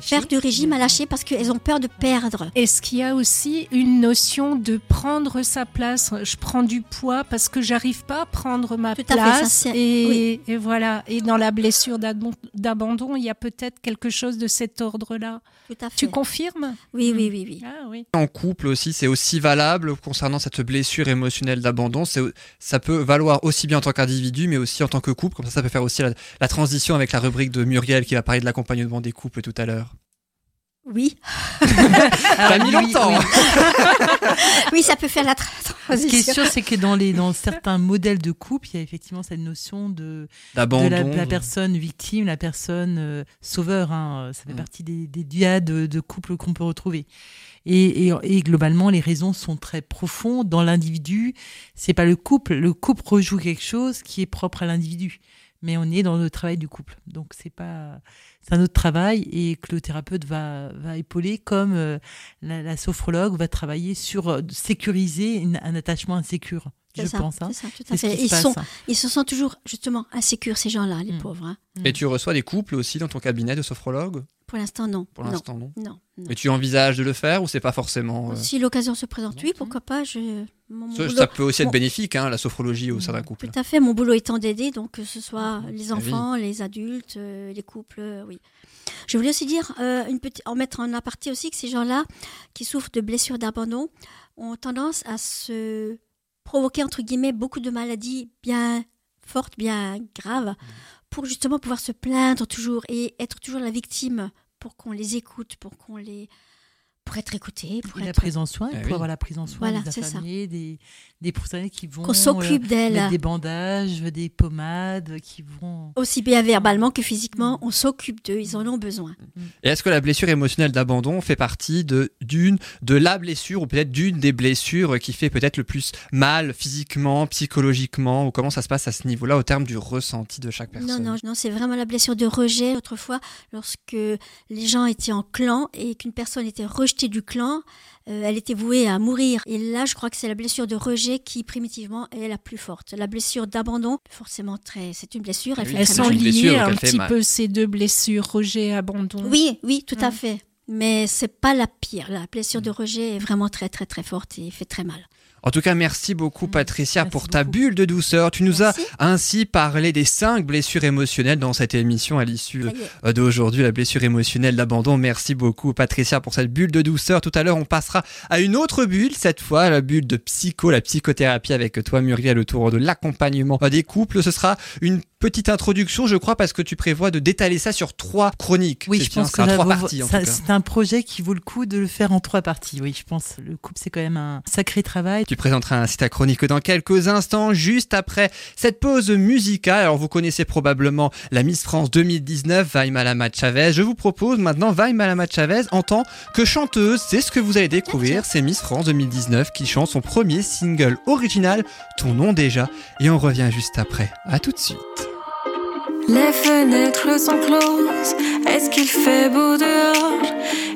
faire du régime à lâcher parce qu'elles ont peur de perdre. Est-ce qu'il y a aussi une notion de prendre sa place? Je prends du poids parce que j'arrive pas à prendre ma Tout place. à fait, et, oui. et voilà. Et dans la blessure d'abandon, il y a peut-être quelque chose de cet ordre-là. Tout à fait. Tu confirmes? Oui, oui, oui, oui. Ah oui. En couple aussi, c'est aussi valable concernant cette blessure émotionnelle d'abandon. Ça peut valoir aussi bien en tant qu'individu, mais aussi en tant que couple. Comme ça, ça peut faire aussi la, la transition avec la rubrique de Muriel qui va parler de l'accompagnement des couples tout à l'heure. Oui. T'as mis longtemps. oui, ça peut faire la tra- Ce qui est transition. sûr, c'est que dans, les, dans certains modèles de couple, il y a effectivement cette notion de, de la, la personne victime, la personne euh, sauveur. hein. Ça fait Mm. partie des, des diades de, de couple qu'on peut retrouver. Et, et, et globalement, les raisons sont très profondes. Dans l'individu, c'est pas le couple. Le couple rejoue quelque chose qui est propre à l'individu. Mais on est dans le travail du couple. Donc c'est pas, c'est un autre travail et que le thérapeute va, va épauler comme euh, la, la sophrologue va travailler sur euh, sécuriser une- un attachement insécure. Je ça, pense. hein. c'est ça, tout à fait. Ils, passe, sont, hein. ils se sentent toujours justement insécures, ces gens-là, les Mm. pauvres. hein. Et tu reçois des couples aussi dans ton cabinet de sophrologue? Pour l'instant, non. Pour Non. l'instant, non. Non. non. Et tu envisages de le faire ou c'est pas forcément. euh, Si l'occasion se présente, oui, pourquoi pas. Je... Mon, mon Ça, boulot- ça peut aussi être bénéfique, hein, la sophrologie au sein d'un couple. Tout à fait, mon boulot étant d'aider, donc que ce soit Mm-hmm. les Ah enfants, les adultes, euh, les couples, euh, oui. Je voulais aussi dire, euh, une petite, en mettre en aparté aussi, que ces gens-là qui souffrent de blessures d'abandon ont tendance à se provoquer, entre guillemets, beaucoup de maladies bien fortes, bien graves, pour justement pouvoir se plaindre toujours et être toujours la victime pour qu'on les écoute, pour qu'on les... pour être écouté, pour Et la être... prise en soin, faut oui. avoir la prise en soin Voilà, des infirmiers, des, des professionnels qui vont Qu'on s'occupe euh, d'elle. mettre des bandages, des pommades, qui vont. Aussi bien verbalement que physiquement, on s'occupe d'eux, ils en ont besoin. Et est-ce que la blessure émotionnelle d'abandon fait partie de d'une de la blessure ou peut-être d'une des blessures qui fait peut-être le plus mal physiquement, psychologiquement ou comment ça se passe à ce niveau-là au terme du ressenti de chaque personne? Non, non, non, c'est vraiment la blessure de rejet. Autrefois, lorsque les gens étaient en clan et qu'une personne était rejetée du clan, euh, elle était vouée à mourir. Et là, je crois que c'est la blessure de rejet qui, primitivement, est la plus forte. La blessure d'abandon, forcément très, c'est une blessure. Elle, Oui, Elles sont liées un petit mal. peu ces deux blessures, rejet, abandon. Oui, oui, tout à Mm. fait. Mais c'est pas la pire. La blessure de rejet est vraiment très, très, très forte et fait très mal. En tout cas, merci beaucoup Patricia Merci pour ta bulle de douceur. Tu nous Merci. as ainsi parlé des cinq blessures émotionnelles dans cette émission à l'issue euh, d'aujourd'hui, la blessure émotionnelle d'abandon. Merci beaucoup Patricia pour cette bulle de douceur. Tout à l'heure, on passera à une autre bulle, cette fois la bulle de psycho, la psychothérapie avec toi Muriel autour de l'accompagnement des couples. Ce sera une petite introduction, je crois, parce que tu prévois de détaler ça sur trois chroniques. Oui, je pense que c'est un projet qui vaut le coup de le faire en trois parties. Oui, je pense. Le couple, c'est quand même un sacré travail. Tu présenteras ainsi ta chronique dans quelques instants, juste après cette pause musicale. Alors vous connaissez probablement la Miss France 2019, Vaima Lama Chavez. Je vous propose maintenant Vaima Lama Chavez en tant que chanteuse. C'est ce que vous allez découvrir. C'est Miss France 2019 qui chante son premier single original, Ton nom déjà. Et on revient juste après. À tout de suite. Les fenêtres sont closes. Est-ce qu'il fait beau dehors?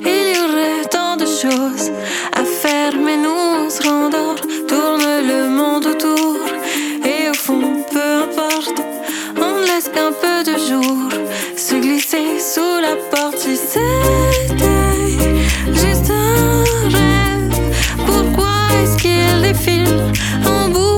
Il y aurait tant de choses à faire, mais nous on se rendort. Tourne le monde autour. Et au fond, peu importe, on ne laisse qu'un peu de jour se glisser sous la porte. Si c'était juste un rêve, pourquoi est-ce qu'il défile en boucle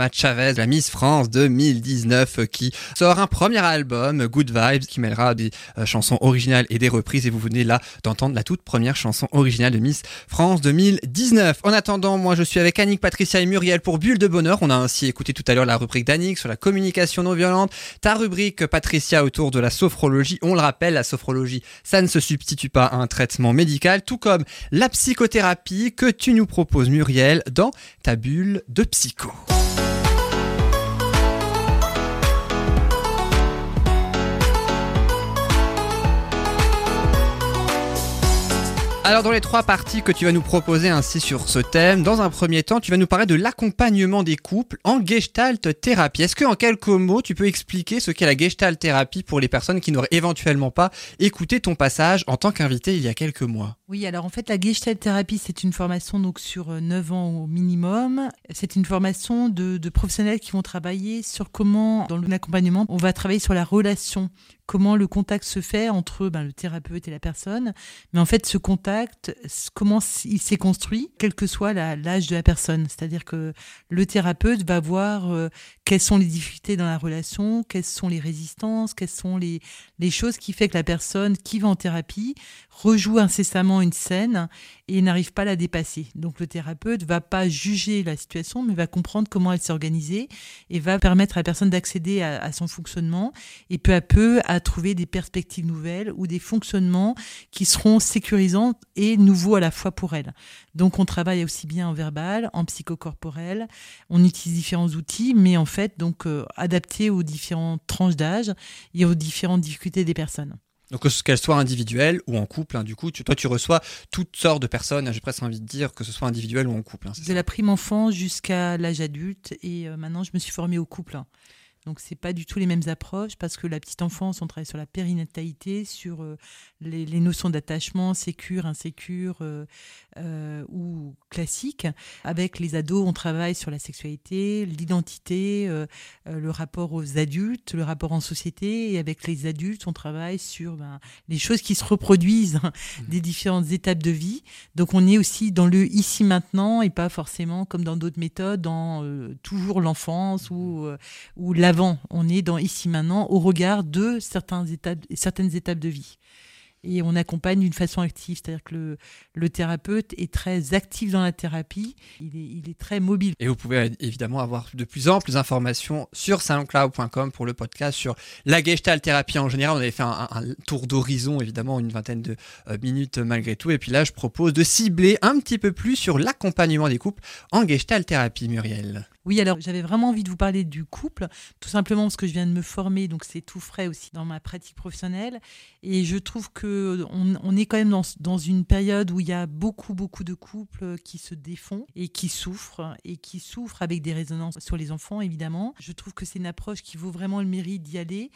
Malama Chavez, la Miss France 2019, euh, qui sort un premier album, Good Vibes, qui mêlera des euh, chansons originales et des reprises. Et vous venez là d'entendre la toute première chanson originale de Miss France 2019. En attendant, moi je suis avec Annick, Patricia et Muriel pour Bulle de Bonheur. On a ainsi écouté tout à l'heure la rubrique d'Annick sur la communication non violente. Ta rubrique, Patricia, autour de la sophrologie. On le rappelle, la sophrologie, ça ne se substitue pas à un traitement médical, tout comme la psychothérapie que tu nous proposes, Muriel, dans ta bulle de psycho. Alors dans les trois parties que tu vas nous proposer ainsi sur ce thème, dans un premier temps, tu vas nous parler de l'accompagnement des couples en gestalt thérapie. Est-ce que en quelques mots, tu peux expliquer ce qu'est la gestalt thérapie pour les personnes qui n'auraient éventuellement pas écouté ton passage en tant qu'invité il y a quelques mois? Oui, alors en fait, la Gestalt thérapie, c'est une formation donc sur euh, 9 ans au minimum. C'est une formation de professionnels qui vont travailler sur comment, dans l'accompagnement, on va travailler sur la relation, comment le contact se fait entre ben, le thérapeute et la personne. Mais en fait, ce contact, comment il s'est construit, quel que soit l'âge de la personne. C'est-à-dire que le thérapeute va voir euh, quelles sont les difficultés dans la relation, quelles sont les résistances, quelles sont les, les choses qui fait que la personne qui va en thérapie rejoue incessamment une scène et n'arrive pas à la dépasser. Donc le thérapeute va pas juger la situation, mais va comprendre comment elle s'est organisée et va permettre à la personne d'accéder à, son fonctionnement et peu à peu à trouver des perspectives nouvelles ou des fonctionnements qui seront sécurisants et nouveaux à la fois pour elle. Donc on travaille aussi bien en verbal, en psychocorporel, on utilise différents outils, mais en fait donc euh, adaptés aux différentes tranches d'âge et aux différentes difficultés des personnes. Donc que- qu'elle soit individuelle ou en couple, hein, du coup, tu, toi tu reçois toutes sortes de personnes, j'ai presque envie de dire que ce soit individuel ou en couple. hein, c'est de la prime enfant jusqu'à l'âge adulte et euh, maintenant je me suis formée au couple. Donc c'est pas du tout les mêmes approches parce que la petite enfance on travaille sur la périnatalité, sur euh, les, les notions d'attachement, sécure, insécure euh, euh, ou classique. Avec les ados on travaille sur la sexualité, l'identité, le rapport aux adultes, le rapport en société et avec les adultes on travaille sur ben, les choses qui se reproduisent hein, des différentes étapes de vie. Donc on est aussi dans le ici maintenant et pas forcément comme dans d'autres méthodes dans toujours l'enfance ou euh, ou l'avant. On est dans ici maintenant au regard de certains étapes, certaines étapes de vie. Et on accompagne d'une façon active, c'est-à-dire que le, thérapeute est très actif dans la thérapie, il est, très mobile. Et vous pouvez évidemment avoir de plus amples informations sur soundcloud.com pour le podcast sur la gestalt thérapie en général. On avait fait un, un tour d'horizon, évidemment, une vingtaine de euh, minutes malgré tout. Et puis là, je propose de cibler un petit peu plus sur l'accompagnement des couples en gestalt thérapie, Muriel. Oui, alors j'avais vraiment envie de vous parler du couple, tout simplement parce que je viens de me former, donc c'est tout frais aussi dans ma pratique professionnelle. Et je trouve que on, on est quand même dans, dans une période où il y a beaucoup, beaucoup de couples qui se défont et qui souffrent, et qui souffrent avec des résonances sur les enfants, évidemment. Je trouve que c'est une approche qui vaut vraiment le mérite d'y aller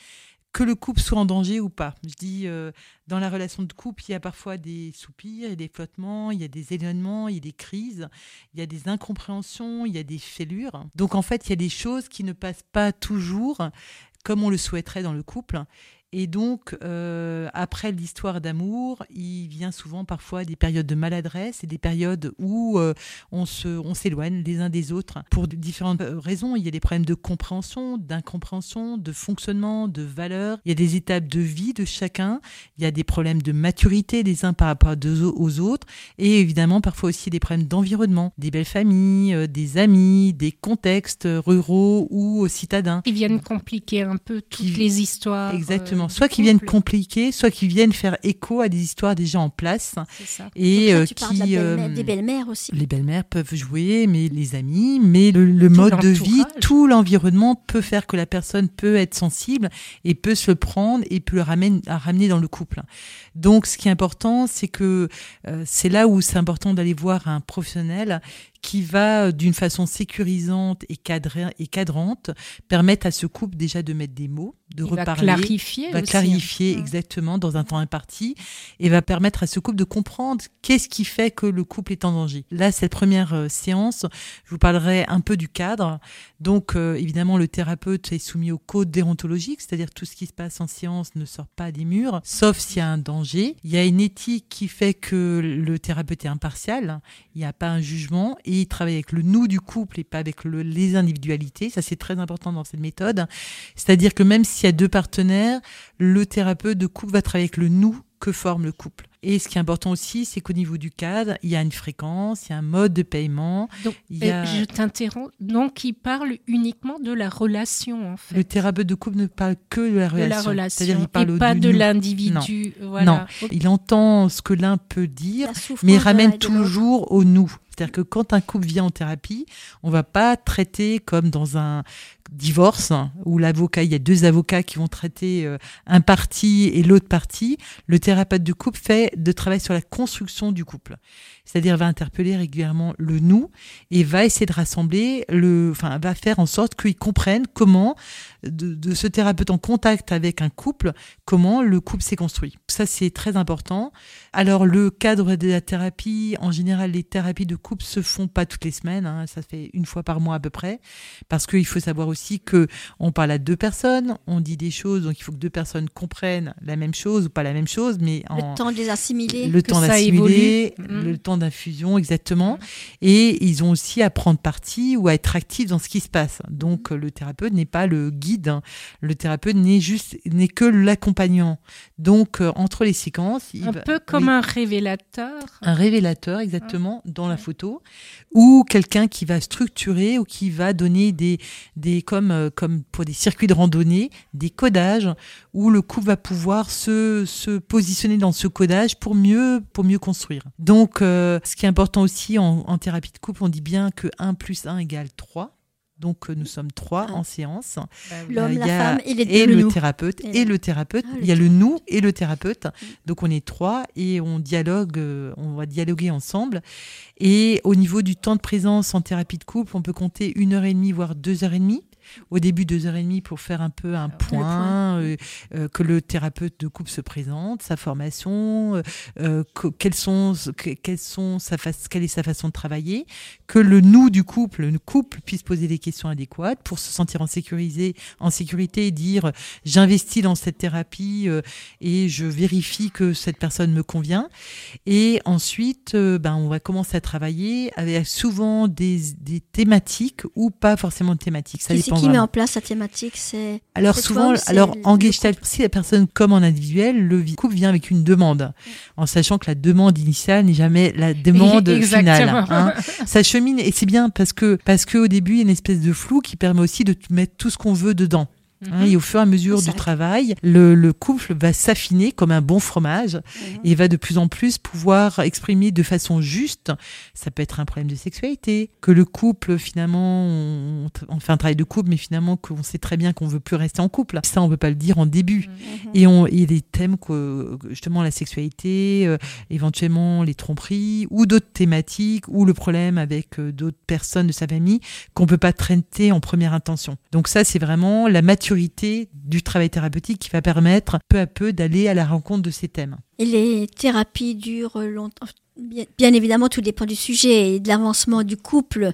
que le couple soit en danger ou pas. Je dis, euh, dans la relation de couple, il y a parfois des soupirs, il y a des flottements, il y a des éloignements, il y a des crises, il y a des incompréhensions, il y a des fêlures. Donc en fait, il y a des choses qui ne passent pas toujours comme on le souhaiterait dans le couple. Et donc, euh, après l'histoire d'amour, il vient souvent parfois des périodes de maladresse et des périodes où euh, on se, on s'éloigne les uns des autres pour différentes raisons. Il y a des problèmes de compréhension, d'incompréhension, de fonctionnement, de valeur. Il y a des étapes de vie de chacun. Il y a des problèmes de maturité des uns par rapport aux autres. Et évidemment, parfois aussi des problèmes d'environnement, des belles familles, euh, des amis, des contextes ruraux ou citadins. Ils viennent compliquer un peu toutes les histoires. Exactement soit qui viennent compliquer, soit qui viennent faire écho à des histoires déjà en place. Et Donc euh, tu qui, de euh, des belles-mères aussi. Les belles-mères peuvent jouer, mais les amis, mais le, le mode de vie, tout l'environnement peut faire que la personne peut être sensible et peut se le prendre et peut le ramener, à ramener dans le couple. Donc, ce qui est important, c'est que euh, c'est là où c'est important d'aller voir un professionnel qui va, euh, d'une façon sécurisante et, cadrée, et cadrante, permettre à ce couple déjà de mettre des mots, de Il va reparler, clarifier va aussi, clarifier hein. exactement dans un temps imparti, et va permettre à ce couple de comprendre qu'est-ce qui fait que le couple est en danger. Là, cette première euh, séance, je vous parlerai un peu du cadre. Donc, euh, évidemment, le thérapeute est soumis au code déontologique, c'est-à-dire tout ce qui se passe en séance ne sort pas des murs, sauf s'il y a un danger. Il y a une éthique qui fait que le thérapeute est impartial, il n'y a pas un jugement, et il travaille avec le nous du couple et pas avec le- les individualités. Ça, c'est très important dans cette méthode. C'est-à-dire que même s'il y a deux partenaires, le thérapeute de couple va travailler avec le nous que forme le couple. Et ce qui est important aussi, c'est qu'au niveau du cadre, il y a une fréquence, il y a un mode de paiement. Donc, il y euh, a... je t'interromps. Donc, il parle uniquement de la relation, en fait. Le thérapeute de couple ne parle que de la De relation. la relation. C'est-à-dire il parle et pas de l'individu. Non. Voilà. Non. Ok. Il entend ce que l'un peut dire, mais il de ramène de toujours au nous. C'est-à-dire que quand un couple vient en thérapie, on va pas traiter comme dans un divorce où l'avocat, il y a deux avocats qui vont traiter euh, un parti et l'autre parti. Le thérapeute de couple fait de travail sur la construction du couple. C'est-à-dire va interpeller régulièrement le nous et va essayer de rassembler le, enfin, va faire en sorte qu'ils comprennent comment de, ce thérapeute en contact avec un couple, comment le couple s'est construit. Ça, c'est très important. Alors, le cadre de la thérapie, en général, les thérapies de couple se font pas toutes les semaines. hein, ça fait une fois par mois à peu près, parce qu'il faut savoir que on parle à deux personnes, on dit des choses, donc il faut que deux personnes comprennent la même chose ou pas la même chose, mais en Le temps de les assimiler. le que temps d'assimiler, le temps d'infusion, exactement. Et ils ont aussi à prendre parti ou à être actifs dans ce qui se passe. Donc euh, le thérapeute n'est pas le guide, hein. le thérapeute n'est juste n'est que l'accompagnant. Donc euh, entre les séquences, Un peu comme oui. un révélateur. Un révélateur, exactement, dans la photo, ou quelqu'un qui va structurer ou qui va donner des, des comme, euh, comme pour des circuits de randonnée, des codages où le couple va pouvoir se, se positionner dans ce codage pour mieux, pour mieux construire. Donc, euh, ce qui est important aussi en, en thérapie de couple, on dit bien que 1 plus 1 égale 3. Donc euh, nous sommes trois en séance. L'homme, Euh, la femme et les- et le thérapeute Et et le- thérapeute. Ah, le il y a le nous et le thérapeute. Donc on est trois et on dialogue, on va dialoguer ensemble. Et au niveau du temps de présence en thérapie de couple, on peut compter une heure et demie, voire deux heures et demie. Au début, deux heures et demie pour faire un peu un point, euh, euh, que le thérapeute de couple se présente, sa formation, euh, euh, que- quelles sont, que- quelles sont sa face, quelle est sa façon de travailler, que le nous du couple, le couple puisse poser des questions adéquates pour se sentir en sécurisé, en sécurité et dire j'investis dans cette thérapie euh, et je vérifie que cette personne me convient. Et ensuite, ben, on va commencer à travailler avec souvent des, des thématiques ou pas forcément de thématiques. Ça dépend qui met en place la thématique C'est Alors toi souvent, alors en gestalt, si la personne comme en individuel, le couple vient avec une demande, en sachant que la demande initiale n'est jamais la demande finale. Hein. Ça chemine et c'est bien parce que parce qu'au début il y a une espèce de flou qui permet aussi de mettre tout ce qu'on veut dedans. Hein, Mhm. et au fur et à mesure du travail, le, le couple va s'affiner comme un bon fromage et va de plus en plus pouvoir exprimer de façon juste. Ça peut être un problème de sexualité, que le couple finalement, on, on fait un travail de couple, mais finalement qu'on sait très bien qu'on veut plus rester en couple. Ça, on peut pas le dire en début. Et on, il y a des thèmes que justement la sexualité, euh, éventuellement les tromperies ou d'autres thématiques ou le problème avec euh, d'autres personnes de sa famille qu'on peut pas traiter en première intention. Donc ça, c'est vraiment la maturité du travail thérapeutique qui va permettre peu à peu d'aller à la rencontre de ces thèmes. Et les thérapies durent longtemps. Bien, évidemment, tout dépend du sujet et de l'avancement du couple.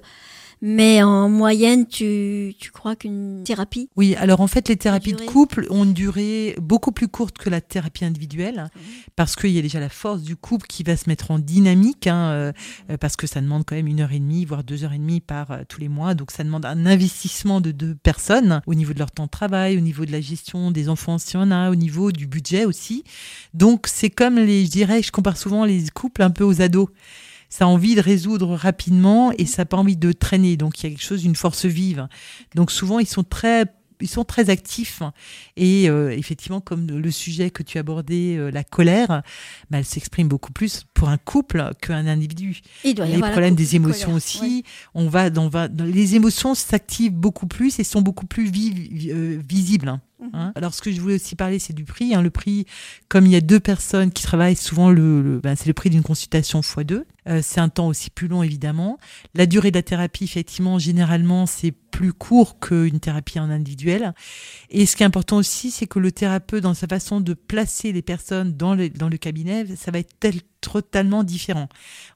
Mais en moyenne, tu, tu crois qu'une thérapie Oui, alors en fait, les thérapies de couple ont une durée beaucoup plus courte que la thérapie individuelle, parce qu'il y a déjà la force du couple qui va se mettre en dynamique, hein, euh, parce que ça demande quand même une heure et demie, voire deux heures et demie par euh, tous les mois. Donc ça demande un investissement de deux personnes au niveau de leur temps de travail, au niveau de la gestion des enfants si on a, au niveau du budget aussi. Donc c'est comme les, je dirais, je compare souvent les couples un peu aux ados ça a envie de résoudre rapidement et ça n'a pas envie de traîner. Donc il y a quelque chose d'une force vive. Donc souvent ils sont très ils sont très actifs et euh, effectivement comme le sujet que tu abordais euh, la colère bah, elle s'exprime beaucoup plus pour un couple qu'un individu il doit y les problèmes des émotions aussi on va dans, va les émotions s'activent beaucoup plus et sont beaucoup plus euh, visibles Hein. Mhm. Alors, ce que je voulais aussi parler, c'est du prix. Hein. Le prix, comme il y a deux personnes qui travaillent, souvent, le, ben, c'est le prix d'une consultation x 2. Euh, c'est un temps aussi plus long, évidemment. La durée de la thérapie, effectivement, généralement, c'est plus court qu'une thérapie en individuel. Et ce qui est important aussi, c'est que le thérapeute, dans sa façon de placer les personnes dans le, dans le cabinet, ça va être totalement différent.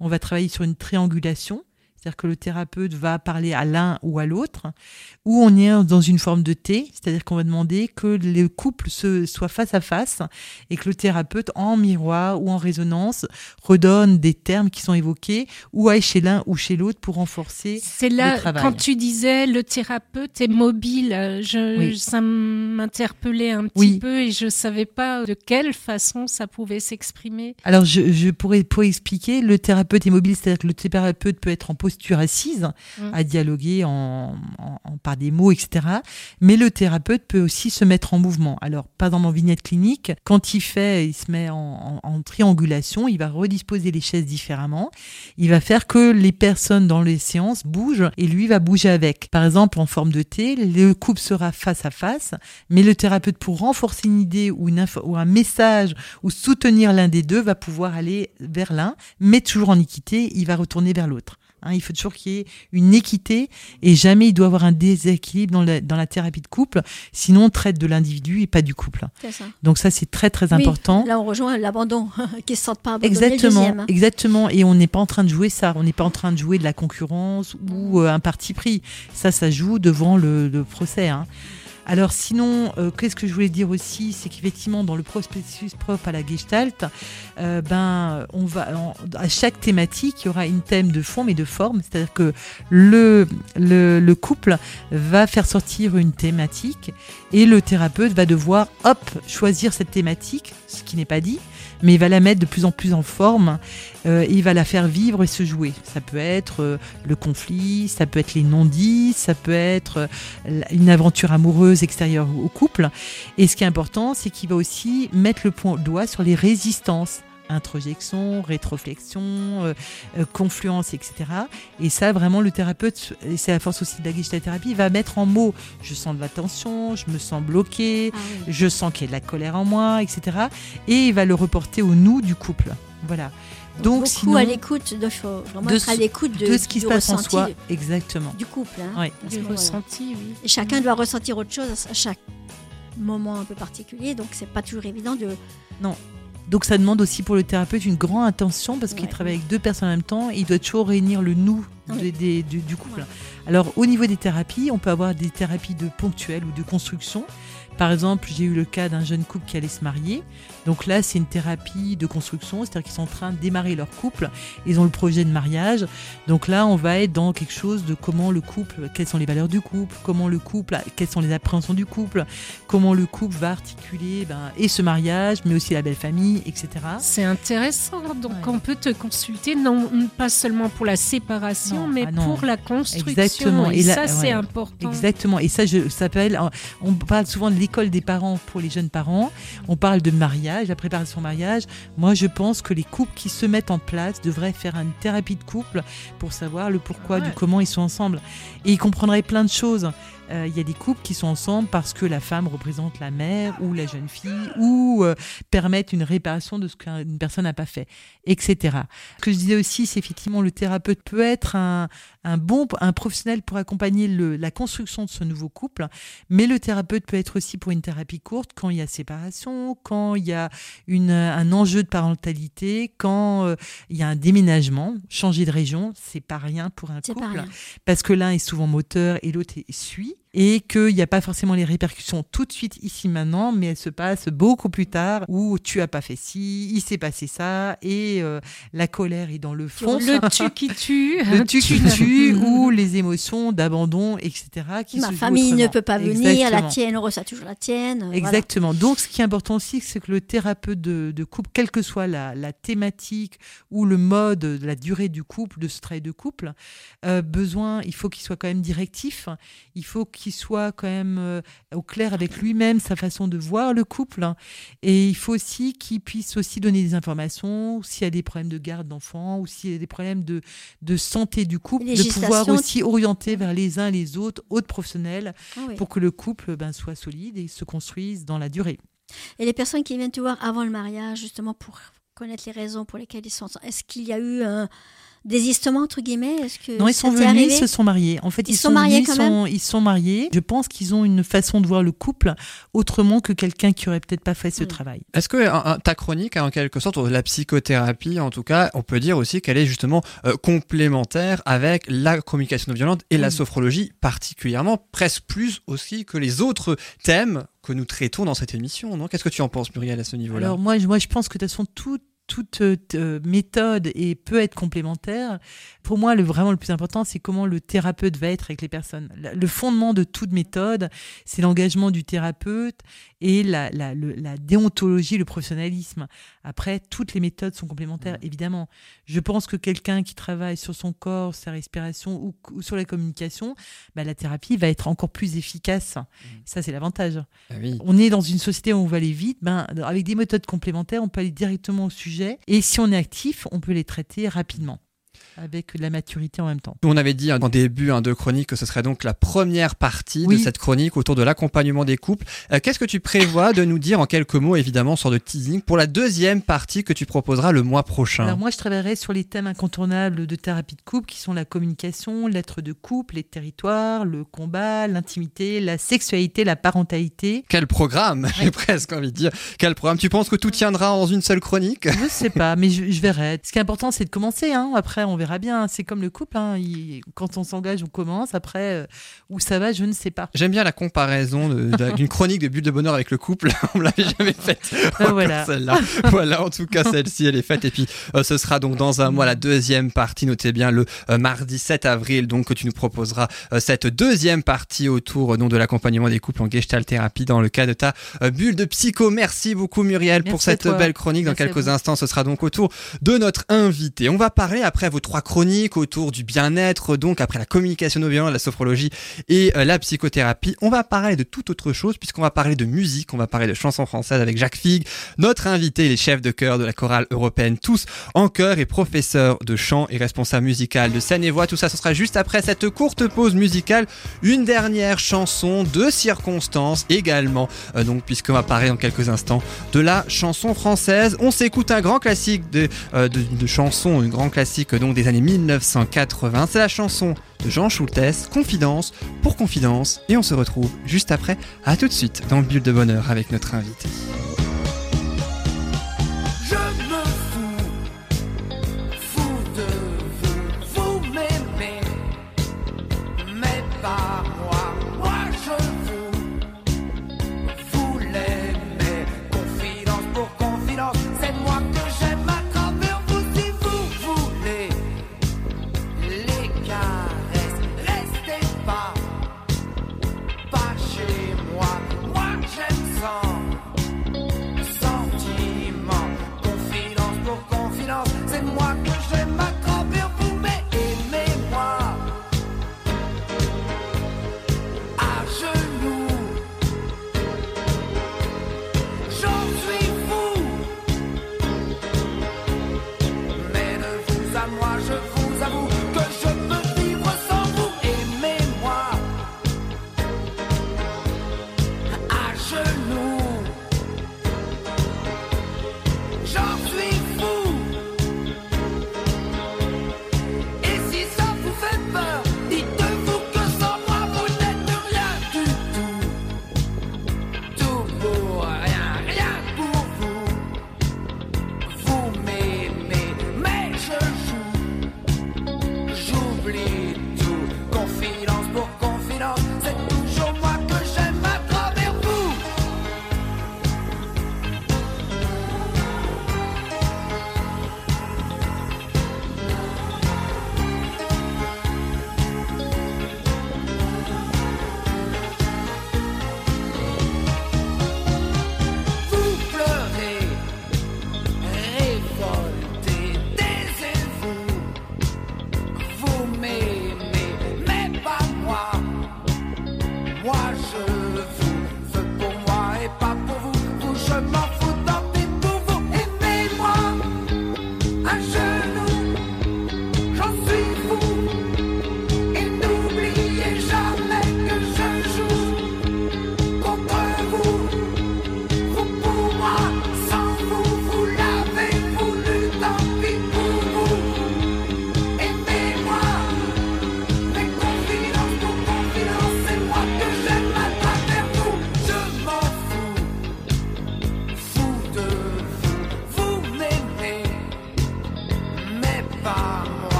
On va travailler sur une triangulation c'est-à-dire que le thérapeute va parler à l'un ou à l'autre, ou on est dans une forme de T, c'est-à-dire qu'on va demander que le couple se, soit face à face et que le thérapeute, en miroir ou en résonance, redonne des termes qui sont évoqués, ou aille chez l'un ou chez l'autre pour renforcer C'est là, quand tu disais le thérapeute est mobile, je, ça m'interpellait un petit peu et je savais pas de quelle façon ça pouvait s'exprimer. Alors, je, je pourrais pour expliquer, le thérapeute est mobile, c'est-à-dire que le thérapeute peut être en position posture assise, mm. à dialoguer en, par des mots, etc. Mais le thérapeute peut aussi se mettre en mouvement. Alors, pas dans mon vignette clinique, quand il fait, il se met en, triangulation, il va redisposer les chaises différemment. Il va faire que les personnes dans les séances bougent et lui va bouger avec. Par exemple, en forme de T, le couple sera face à face, mais le thérapeute, pour renforcer une idée ou, une ou un message ou soutenir l'un des deux, va pouvoir aller vers l'un, mais toujours en équité, il va retourner vers l'autre. Hein, il faut toujours qu'il y ait une équité et jamais il doit y avoir un déséquilibre dans la, dans la thérapie de couple. Sinon, on traite de l'individu et pas du couple. Ça. Donc ça, c'est très très important. Là, on rejoint l'abandon, qui se sentent pas abandonnés. Exactement, exactement. Et on n'est pas en train de jouer ça. On n'est pas en train de jouer de la concurrence ou euh, un parti pris. Ça, ça joue devant le, le procès. Hein. Alors sinon, euh, qu'est-ce que je voulais dire aussi, c'est qu'effectivement dans le prospectus propre à la Gestalt, euh, ben on va à chaque thématique il y aura une thème de fond mais de forme, c'est-à-dire que le, le, le couple va faire sortir une thématique et le thérapeute va devoir choisir cette thématique, ce qui n'est pas dit, mais il va la mettre de plus en plus en forme. Euh, il va la faire vivre et se jouer. Ça peut être euh, le conflit, ça peut être les non-dits, ça peut être euh, une aventure amoureuse extérieure au couple. Et ce qui est important, c'est qu'il va aussi mettre le point doigt sur les résistances introjection, rétroflexion, euh, euh, confluence, etc. Et ça, vraiment, le thérapeute, et c'est la force aussi de la thérapie, va mettre en mots je sens de la tension, je me sens bloqué, ah je sens qu'il y a de la colère en moi, etc. Et il va le reporter au nous du couple. Voilà. Donc, beaucoup à l'écoute, de, de, à l'écoute de, ce qui se passe en soi, exactement. Du couple, hein, oui. du ressenti, oui. Et chacun doit ressentir autre chose à chaque moment un peu particulier, donc c'est pas toujours évident de. Non, donc ça demande aussi pour le thérapeute une grande attention parce qu'il travaille avec deux personnes en même temps et il doit toujours réunir le nous du, couple. Alors au niveau des thérapies, on peut avoir des thérapies de ponctuelles ou de construction. Par exemple, j'ai eu le cas d'un jeune couple qui allait se marier. Donc là, c'est une thérapie de construction, c'est-à-dire qu'ils sont en train de démarrer leur couple. Ils ont le projet de mariage. Donc là, on va être dans quelque chose de comment le couple, quelles sont les valeurs du couple, comment le couple, quelles sont les appréhensions du couple, comment le couple va articuler ben, et ce mariage, mais aussi la belle famille, etc. C'est intéressant. Donc on peut te consulter, non pas seulement pour la séparation, mais ah pour la construction. Exactement. Et, ça, c'est important. Exactement. Et ça, je, s'appelle, on parle souvent de l'école des parents pour les jeunes parents. On parle de mariage, la préparation au mariage. Moi, je pense que les couples qui se mettent en place devraient faire une thérapie de couple pour savoir le pourquoi, du comment ils sont ensemble. Et ils comprendraient plein de choses. Euh, il y a des couples qui sont ensemble parce que la femme représente la mère ou la jeune fille ou euh, permettent une réparation de ce qu'une personne n'a pas fait, etc. Ce que je disais aussi, c'est effectivement le thérapeute peut être un, un bon un professionnel pour accompagner le, la construction de ce nouveau couple, mais le thérapeute peut être aussi pour une thérapie courte quand il y a séparation, quand il y a une, un enjeu de parentalité, quand euh, il y a un déménagement, changer de région, c'est pas rien pour un couple, parce que l'un est souvent moteur et l'autre suit et qu'il n'y a pas forcément les répercussions tout de suite ici maintenant, mais elles se passent beaucoup plus tard où tu as pas fait ci, il s'est passé ça et euh, la colère est dans le fond. Le tu qui tue. le tu qui tue ou les émotions d'abandon, etc. Qui Ma famille ne peut pas venir, la tienne, on ressent toujours la tienne. Exactement. Donc ce qui est important aussi, c'est que le thérapeute de, couple, quelle que soit la, thématique ou le mode, la durée du couple, de ce travail de couple, euh, besoin, il faut qu'il soit quand même directif, il faut qu'il qu'il soit quand même euh, au clair avec lui-même, sa façon de voir le couple. Hein. Et il faut aussi qu'il puisse aussi donner des informations s'il y a des problèmes de garde d'enfants ou s'il y a des problèmes de, de santé du couple, de pouvoir aussi orienter vers les uns les autres, autres professionnels, ah pour que le couple ben, soit solide et se construise dans la durée. Et les personnes qui viennent te voir avant le mariage, justement pour connaître les raisons pour lesquelles ils sont, est-ce qu'il y a eu un désistement entre guillemets Est-ce que non, ils sont venus, ils se sont mariés. En fait, ils, sont, mariés quand même. Ils sont mariés. Je pense qu'ils ont une façon de voir le couple autrement que quelqu'un qui aurait peut-être pas fait ce hmm. travail. Est-ce que ta chronique, en quelque sorte, la psychothérapie, en tout cas, on peut dire aussi qu'elle est justement euh, complémentaire avec la communication non violente et la hmm. sophrologie particulièrement, presque plus aussi que les autres thèmes que nous traitons dans cette émission. Non? Qu'est-ce que tu en penses, Muriel, à ce niveau-là? Alors moi, moi, je pense que de toute façon, tout toute euh, méthode et peut être complémentaire. Pour moi, le, vraiment le plus important, c'est comment le thérapeute va être avec les personnes. Le fondement de toute méthode, c'est l'engagement du thérapeute et la, la, la, déontologie, le professionnalisme. Après, toutes les méthodes sont complémentaires, mmh. évidemment. Je pense que quelqu'un qui travaille sur son corps, sa respiration ou, sur la communication, bah, la thérapie va être encore plus efficace. Mmh. Ça, c'est l'avantage. Ah on est dans une société où on va aller vite. Ben, avec des méthodes complémentaires, on peut aller directement au sujet. Et si on est actif, on peut les traiter rapidement avec la maturité en même temps. On avait dit en début hein, de chronique que ce serait donc la première partie de cette chronique autour de l'accompagnement des couples. Euh, qu'est-ce que tu prévois de nous dire en quelques mots, évidemment, sur le teasing, pour la deuxième partie que tu proposeras le mois prochain? Alors moi, je travaillerai sur les thèmes incontournables de thérapie de couple, qui sont la communication, l'être de couple, les territoires, le combat, l'intimité, la sexualité, la parentalité. Quel programme J'ai presque envie de dire. Quel programme? Tu penses que tout tiendra dans une seule chronique? Je sais pas, mais je, verrai. Ce qui est important, c'est de commencer. Hein. Après, on verra bien. C'est comme le couple. Hein. quand on s'engage, on commence. Après, euh, où ça va, je ne sais pas. J'aime bien la comparaison d'une chronique de Bulle de bonheur avec le couple. on ne l'avait jamais faite. Ah, voilà. Celle-là. voilà, en tout cas, celle-ci, elle est faite. Et puis, euh, ce sera donc dans un mois la deuxième partie. Notez bien le euh, mardi 7 avril, donc, que tu nous proposeras cette deuxième partie autour de l'accompagnement des couples en Gestalt thérapie dans le cas de ta bulle de psycho. Merci beaucoup, Muriel, pour cette belle chronique. Dans quelques instants, ce sera donc autour de notre invité. On va parler après vos trois chroniques autour du bien-être, donc après la communication non violente, la sophrologie et euh, la psychothérapie. On va parler de toute autre chose puisqu'on va parler de musique, on va parler de chansons françaises avec Jacques Figue, notre invité, les chefs de chœur de la chorale européenne, tous en chœur et professeur de chant et responsable musical de scène et voix. Tout ça, ce sera juste après cette courte pause musicale. Une dernière chanson de circonstance également, euh, donc puisqu'on va parler dans quelques instants de la chanson française. On s'écoute un grand classique de, euh, de, de chansons, un grand classique donc des années 1980. C'est la chanson de Jean Schultes, Confidence pour Confidence. Et on se retrouve juste après. À tout de suite dans le Bulle de Bonheur avec notre invité.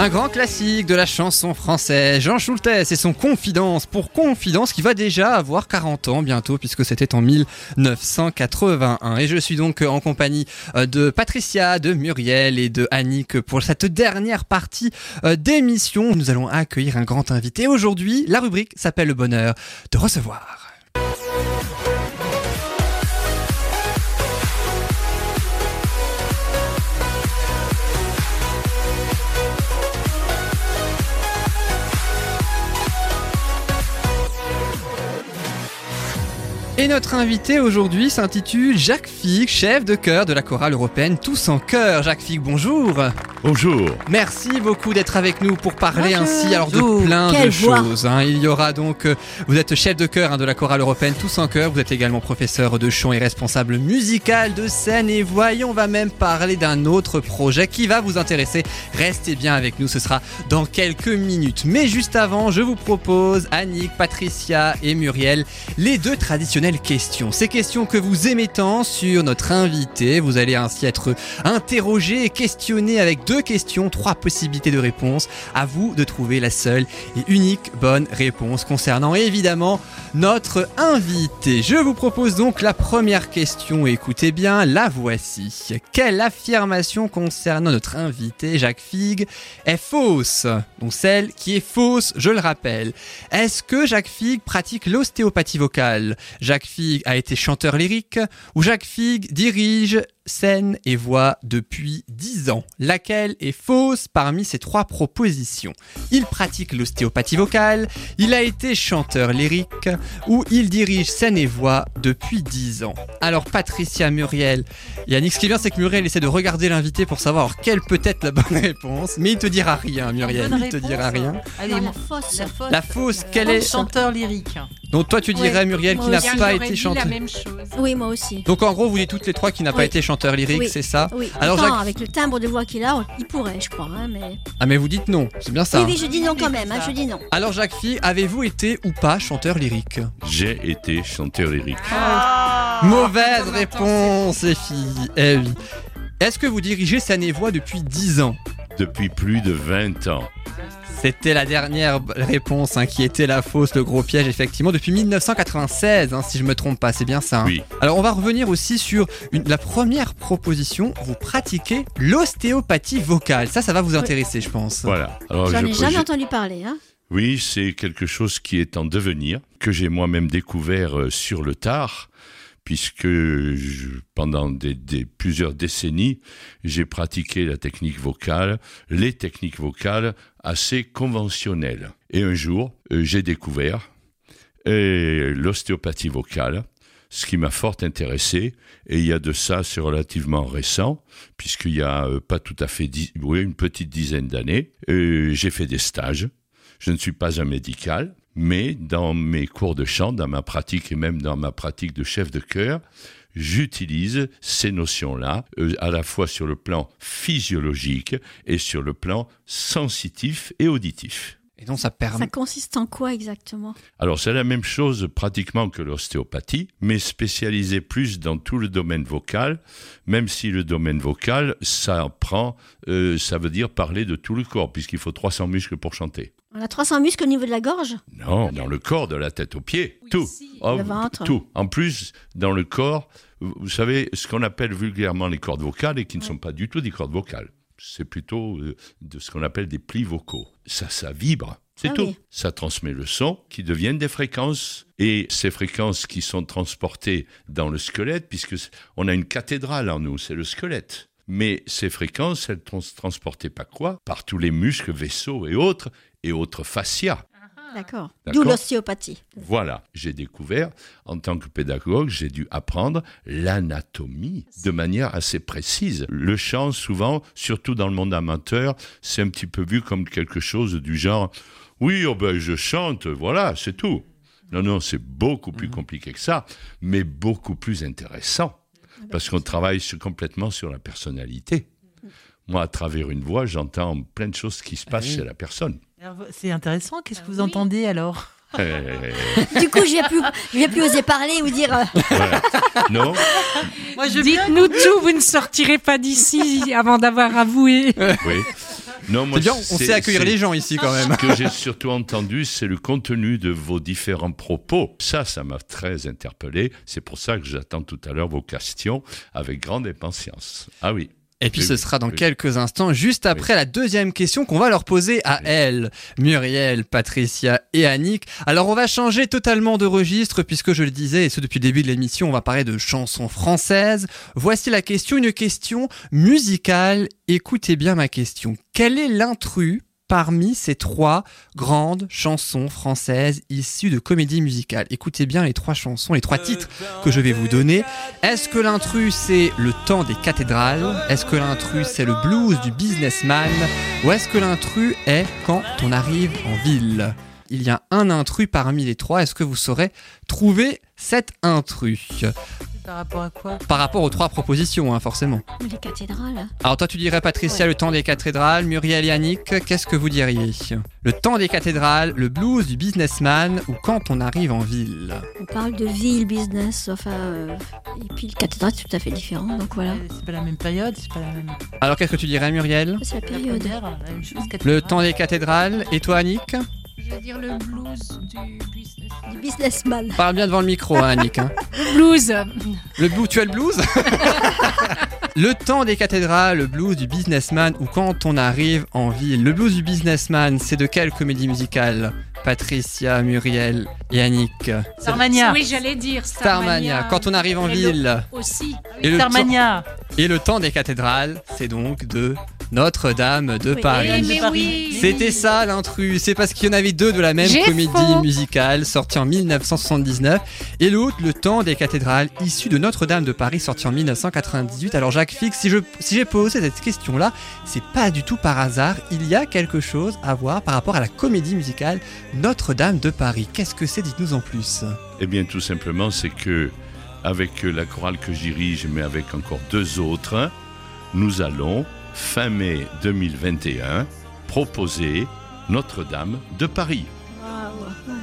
Un grand classique de la chanson française, Jean Schultes et son Confidence pour Confidence qui va déjà avoir 40 ans bientôt puisque c'était en 1981. Et je suis donc en compagnie euh, de Patricia, de Muriel et de Annick pour cette dernière partie euh, d'émission. Nous allons accueillir un grand invité. Aujourd'hui, la rubrique s'appelle le bonheur de recevoir. Et notre invité aujourd'hui s'intitule Jacques Fig, chef de chœur de la chorale européenne Tous en chœur. Jacques Fig, bonjour. Bonjour. Merci beaucoup d'être avec nous pour parler ainsi alors de plein de choses. Hein. Il y aura donc, euh, vous êtes chef de chœur hein, de la chorale européenne Tous en chœur. Vous êtes également professeur de chant et responsable musical de scène. Et voyons, on va même parler d'un autre projet qui va vous intéresser. Restez bien avec nous, ce sera dans quelques minutes. Mais juste avant, je vous propose Annick, Patricia et Muriel, les deux traditionnels questions. Ces questions que vous aimez tant sur notre invité. Vous allez ainsi être interrogé et questionné avec deux questions, trois possibilités de réponse. À vous de trouver la seule et unique bonne réponse concernant évidemment notre invité. Je vous propose donc la première question. Écoutez bien, la voici. Quelle affirmation concernant notre invité Jacques Figue est fausse? Donc celle qui est fausse, je le rappelle. Est-ce que Jacques Figue pratique l'ostéopathie vocale? Jacques Figue a été chanteur lyrique ou Jacques Figue dirige scène et voix depuis 10 ans. Laquelle est fausse parmi ces trois propositions? Il pratique l'ostéopathie vocale, il a été chanteur lyrique ou il dirige scène et voix depuis 10 ans? Alors Patricia Muriel, Yannick, ce qui vient c'est que Muriel essaie de regarder l'invité pour savoir quelle peut être la bonne réponse, mais il te dira rien Muriel, il te dira rien. Allez, la fausse. La fausse, quelle est Chanteur lyrique. Donc toi tu dirais Muriel qui n'a pas été chanteur. Oui, moi aussi. Donc en gros vous dites toutes les trois qui n'a pas été chanteur lyrique, c'est ça Oui. Alors avec le timbre de voix qu'il a, il pourrait, je crois. Hein, mais... Ah mais vous dites non, c'est bien ça. Oui, oui, je dis non quand même. Hein, je dis non. Alors Jacques Phi, avez-vous été ou pas chanteur lyrique J'ai été chanteur lyrique. Ah. Mauvaise réponse, les filles. Eh oui. Est-ce que vous dirigez Seine Voix depuis 10 ans Depuis plus de 20 ans. C'était la dernière réponse hein, qui était la fausse, le gros piège, effectivement, depuis 1996, hein, si je me trompe pas, c'est bien ça. Hein. Oui. Alors on va revenir aussi sur une, la première proposition. Vous pratiquez l'ostéopathie vocale. Ça, ça va vous intéresser, je pense. Voilà. J'en ai jamais entendu parler. Hein oui, c'est quelque chose qui est en devenir, que j'ai moi-même découvert euh, sur le tard puisque pendant des, plusieurs décennies, j'ai pratiqué la technique vocale, les techniques vocales assez conventionnelles. Et un jour, euh, j'ai découvert euh, l'ostéopathie vocale, ce qui m'a fort intéressé. Et il y a de ça, c'est relativement récent, puisqu'il y a euh, pas tout à fait une petite dizaine d'années. j'ai fait des stages. Je ne suis pas un médical, mais dans mes cours de chant, dans ma pratique et même dans ma pratique de chef de chœur, j'utilise ces notions-là, euh, à la fois sur le plan physiologique et sur le plan sensitif et auditif. Et donc ça permet. Ça consiste en quoi exactement? Alors c'est la même chose pratiquement que l'ostéopathie, mais spécialisée plus dans tout le domaine vocal, même si le domaine vocal, ça prend, euh, ça veut dire parler de tout le corps, puisqu'il faut 300 muscles pour chanter. On a 300 muscles au niveau de la gorge? Non, dans le corps, de la tête aux pieds, tout. Oh, le ventre. Tout. En plus, dans le corps, vous savez, ce qu'on appelle vulgairement les cordes vocales et qui ne sont pas du tout des cordes vocales c'est plutôt euh, de ce qu'on appelle des plis vocaux. Ça, ça vibre. C'est ah tout. Ça transmet le son qui deviennent des fréquences. Et ces fréquences qui sont transportées dans le squelette, puisque on a une cathédrale en nous, c'est le squelette. Mais ces fréquences, elles sont transportées par quoi? Par tous les muscles, vaisseaux et autres, et autres fascias. D'accord. D'où l'ostéopathie. Voilà, j'ai découvert, en tant que pédagogue, j'ai dû apprendre l'anatomie de manière assez précise. Le chant, souvent, surtout dans le monde amateur, c'est un petit peu vu comme quelque chose du genre oui, oh ben, je chante, voilà, c'est tout. Non, non, c'est beaucoup plus mhm. compliqué que ça, mais beaucoup plus intéressant, parce qu'on travaille complètement sur la personnalité. Moi, à travers une voix, j'entends plein de choses qui se passent ah chez la personne. C'est intéressant. Qu'est-ce que vous entendez alors? Du coup, je ne vais plus oser parler ou dire. Euh, non. Dites-nous tout, vous ne sortirez pas d'ici avant d'avoir avoué. Oui. Non, moi, bien, on sait accueillir les gens ici quand même. Ce que j'ai surtout entendu, c'est le contenu de vos différents propos. Ça, ça m'a très interpellé. C'est pour ça que j'attends tout à l'heure vos questions avec grande impatience. Ah oui. Et puis ce sera dans quelques instants, juste après la deuxième question qu'on va leur poser à elles, Muriel, Patricia et Annick. Alors on va changer totalement de registre puisque je le disais, et ce depuis le début de l'émission, on va parler de chansons françaises. Voici la question, une question musicale. Écoutez bien ma question. Quel est l'intrus parmi ces trois grandes chansons françaises issues de comédie musicale. Écoutez bien les trois chansons, les trois titres que je vais vous donner. Est-ce que l'intrus c'est le temps des cathédrales? Est-ce que l'intrus c'est le blues du businessman? Ou est-ce que l'intrus est quand on arrive en ville? Il y a un intrus parmi les trois. Est-ce que vous saurez trouver cet intrus? Par rapport à quoi Par rapport aux trois propositions, hein, forcément. Les cathédrales. Alors toi tu dirais Patricia le temps des cathédrales, Muriel et Annick, qu'est-ce que vous diriez? Le temps des cathédrales, le blues du businessman ou quand on arrive en ville? On parle de ville, business, enfin. euh, et puis le cathédrale, c'est tout à fait différent, donc voilà. C'est pas la même période, c'est pas la même. Alors qu'est-ce que tu dirais Muriel? C'est la La période. première, la même chose. Le temps des cathédrales et toi Annick Je vais dire le blues du business. Du businessman. Parle bien devant le micro hein, Annick. hein. Le blues. Le blues, tu as le blues? Le temps des cathédrales, le blues du businessman ou quand on arrive en ville. Le blues du businessman, c'est de quelle comédie musicale? Patricia, Muriel et Annick. Starmania. Oui, j'allais dire Starmania, Starmania. quand on arrive en Et le- ville. Aussi. Et le, temps, Starmania. et le temps des cathédrales, c'est donc de Notre-Dame de Paris. oui. C'était ça l'intrus, c'est parce qu'il y en avait deux de la même J'ai comédie faux. musicale sortie en 1979 et l'autre Le temps des cathédrales issu de Notre-Dame de Paris sorti en 1998. Alors Jacques Fix, si je si j'ai posé cette question là, c'est pas du tout par hasard, il y a quelque chose à voir par rapport à la comédie musicale Notre-Dame de Paris. Qu'est-ce que c'est? Dites-nous en plus. Eh bien, tout simplement, c'est que avec la chorale que je dirige, mais avec encore deux autres, nous allons, fin mai 2021, proposer Notre-Dame de Paris.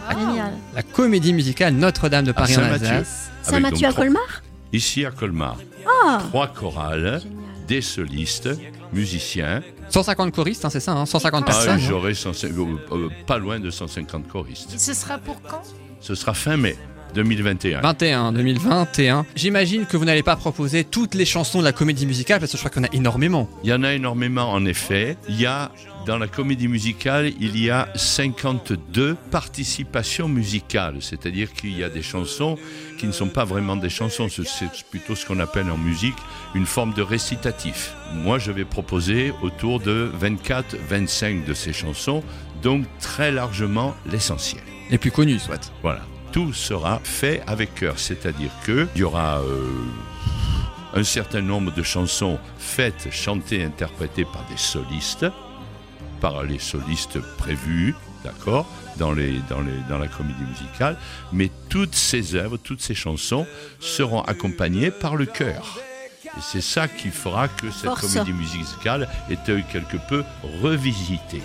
Génial. La comédie musicale Notre-Dame de À Paris en Saint-Mathieu. Alsace. Saint-Mathieu à Colmar? Ici à Colmar. Ah Trois chorales, des solistes, musiciens. 150 choristes, hein, c'est ça, hein, 150 Ah, personnes. J'aurai 150 euh, euh, pas loin de 150 choristes. Ce sera pour quand? Ce sera fin mai 2021. 21, 2021. J'imagine que vous n'allez pas proposer toutes les chansons de la comédie musicale parce que je crois qu'il y en a énormément. Il y en a énormément en effet. Il y a dans la comédie musicale, il y a 52 participations musicales, c'est-à-dire qu'il y a des chansons qui ne sont pas vraiment des chansons, c'est plutôt ce qu'on appelle en musique une forme de récitatif. Moi, je vais proposer autour de 24-25 de ces chansons, donc très largement l'essentiel. Les plus connus, soit. Voilà. Tout sera fait avec cœur, c'est-à-dire qu'il y aura euh, un certain nombre de chansons faites, chantées, interprétées par des solistes, par les solistes prévus, d'accord, dans, les, dans, les, dans la comédie musicale, mais toutes ces œuvres, toutes ces chansons seront accompagnées par le chœur. Et c'est ça qui fera que cette Force. comédie musicale est euh, quelque peu revisitée.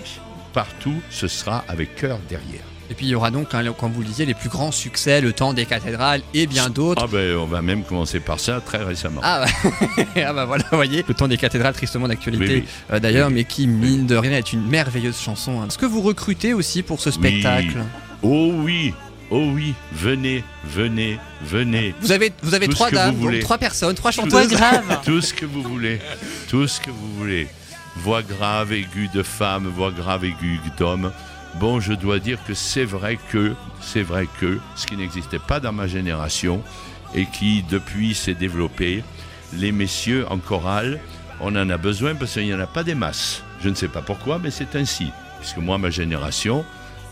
Partout, ce sera avec cœur derrière. Et puis il y aura donc, hein, comme vous le disiez, les plus grands succès, Le Temps des cathédrales et bien d'autres. Ah ben, on va même commencer par ça très récemment. Ah bah, ah bah voilà, vous voyez, Le Temps des cathédrales, tristement d'actualité Oui, oui. euh, d'ailleurs, Oui, mais qui, mine de rien, est une merveilleuse chanson. hein. Est-ce que vous recrutez aussi pour ce spectacle? Oh oui, oh oui, venez, venez, venez. Vous avez, vous avez Tout trois vous dames, trois personnes, trois Tout- chanteuses. Tout ce que vous voulez, tout ce que vous voulez. Voix grave, aiguë de femme, voix grave, aiguë d'homme. Bon, je dois dire que c'est vrai que, c'est vrai que, ce qui n'existait pas dans ma génération et qui depuis s'est développé, les messieurs en chorale, on en a besoin parce qu'il n'y en a pas des masses. Je ne sais pas pourquoi, mais c'est ainsi. Puisque moi, ma génération,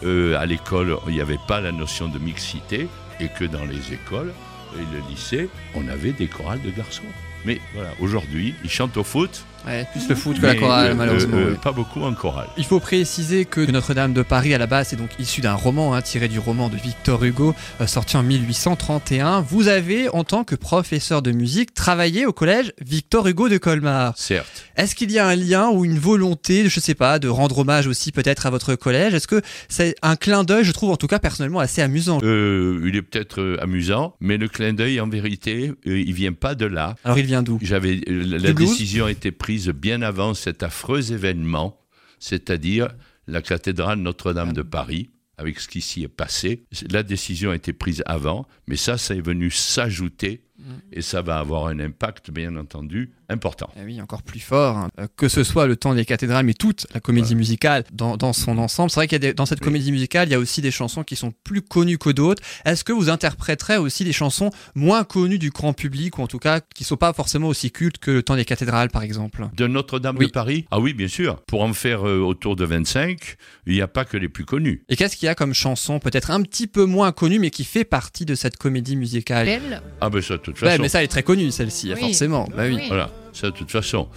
euh, à l'école, il n'y avait pas la notion de mixité et que dans les écoles et le lycée, on avait des chorales de garçons. Mais voilà, aujourd'hui, ils chantent au foot. Ouais, plus le foot que la chorale, malheureusement. euh. Pas beaucoup en chorale. Il faut préciser que Notre-Dame de Paris, à la base, est donc issu d'un roman hein, tiré du roman de Victor Hugo, euh, sorti en 1831. Vous avez, en tant que professeur de musique, travaillé au collège Victor Hugo de Colmar. Certes. Est-ce qu'il y a un lien ou une volonté, je sais pas, de rendre hommage aussi peut-être à votre collège? Est-ce que c'est un clin d'œil, je trouve en tout cas personnellement assez amusant? Euh, il est peut-être euh, amusant, mais le clin d'œil, en vérité, il vient pas de là. Alors il vient d'où? J'avais la, décision a été prise bien avant cet affreux événement c'est-à-dire la cathédrale Notre-Dame de Paris, avec ce qui s'y est passé. La décision a été prise avant, mais ça, ça est venu s'ajouter Mm. Et ça va avoir un impact, bien entendu, important. Et eh oui, encore plus fort. Hein. Euh, que ce soit le temps des cathédrales, mais toute la comédie musicale dans, dans, son ensemble. C'est vrai qu'il y a dans cette comédie musicale, il y a aussi des chansons qui sont plus connues que d'autres. Est-ce que vous interpréterez aussi des chansons moins connues du grand public, ou en tout cas qui ne sont pas forcément aussi cultes que le temps des cathédrales, par exemple? De Notre-Dame de Paris? Ah oui, bien sûr. Pour en faire euh, autour de 25, il n'y a pas que les plus connus. Et qu'est-ce qu'il y a comme chanson peut-être un petit peu moins connue, mais qui fait partie de cette comédie musicale? Belle Ah ben ça, toute façon. mais ça, elle est très connue, celle-ci, forcément. Bah oui. Voilà, ça, de toute façon.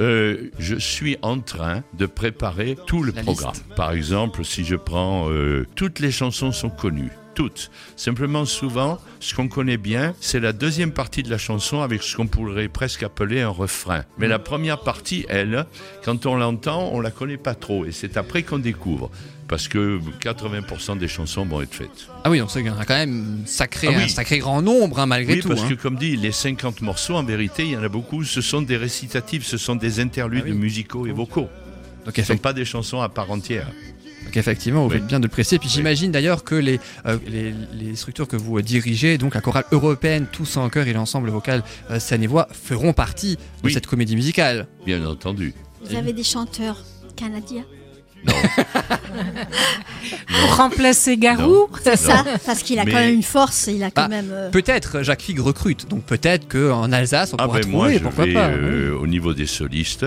Euh, je suis en train de préparer tout le programme. Par exemple, si je prends euh, toutes les chansons sont connues, toutes. Simplement, souvent, ce qu'on connaît bien, c'est la deuxième partie de la chanson avec ce qu'on pourrait presque appeler un refrain. Mais la première partie, elle, quand on l'entend, on la connaît pas trop, et c'est après qu'on découvre parce que 80% des chansons vont être faites. Ah oui, donc c'est quand même sacré, ah un sacré grand nombre hein, malgré tout. Oui, parce que hein. comme dit, les 50 morceaux, en vérité, il y en a beaucoup, ce sont des récitatifs, ce sont des interludes ah musicaux et vocaux. Donc, ce ne sont pas des chansons à part entière. Donc effectivement, vous faites bien de le préciser. Puis j'imagine d'ailleurs que les, euh, les, les, structures que vous dirigez, donc la chorale européenne, Tous en chœur et l'ensemble vocal euh, scène et voix, feront partie de cette comédie musicale. Bien entendu. Vous avez des chanteurs canadiens? Non. Pour remplacer Garou C'est ça, parce qu'il a quand même une force, il a quand bah, même. Euh, peut-être Jacques Figue recrute, donc peut-être qu'en Alsace on ah pourra ben trouver, pourquoi pas. Euh, au niveau des solistes,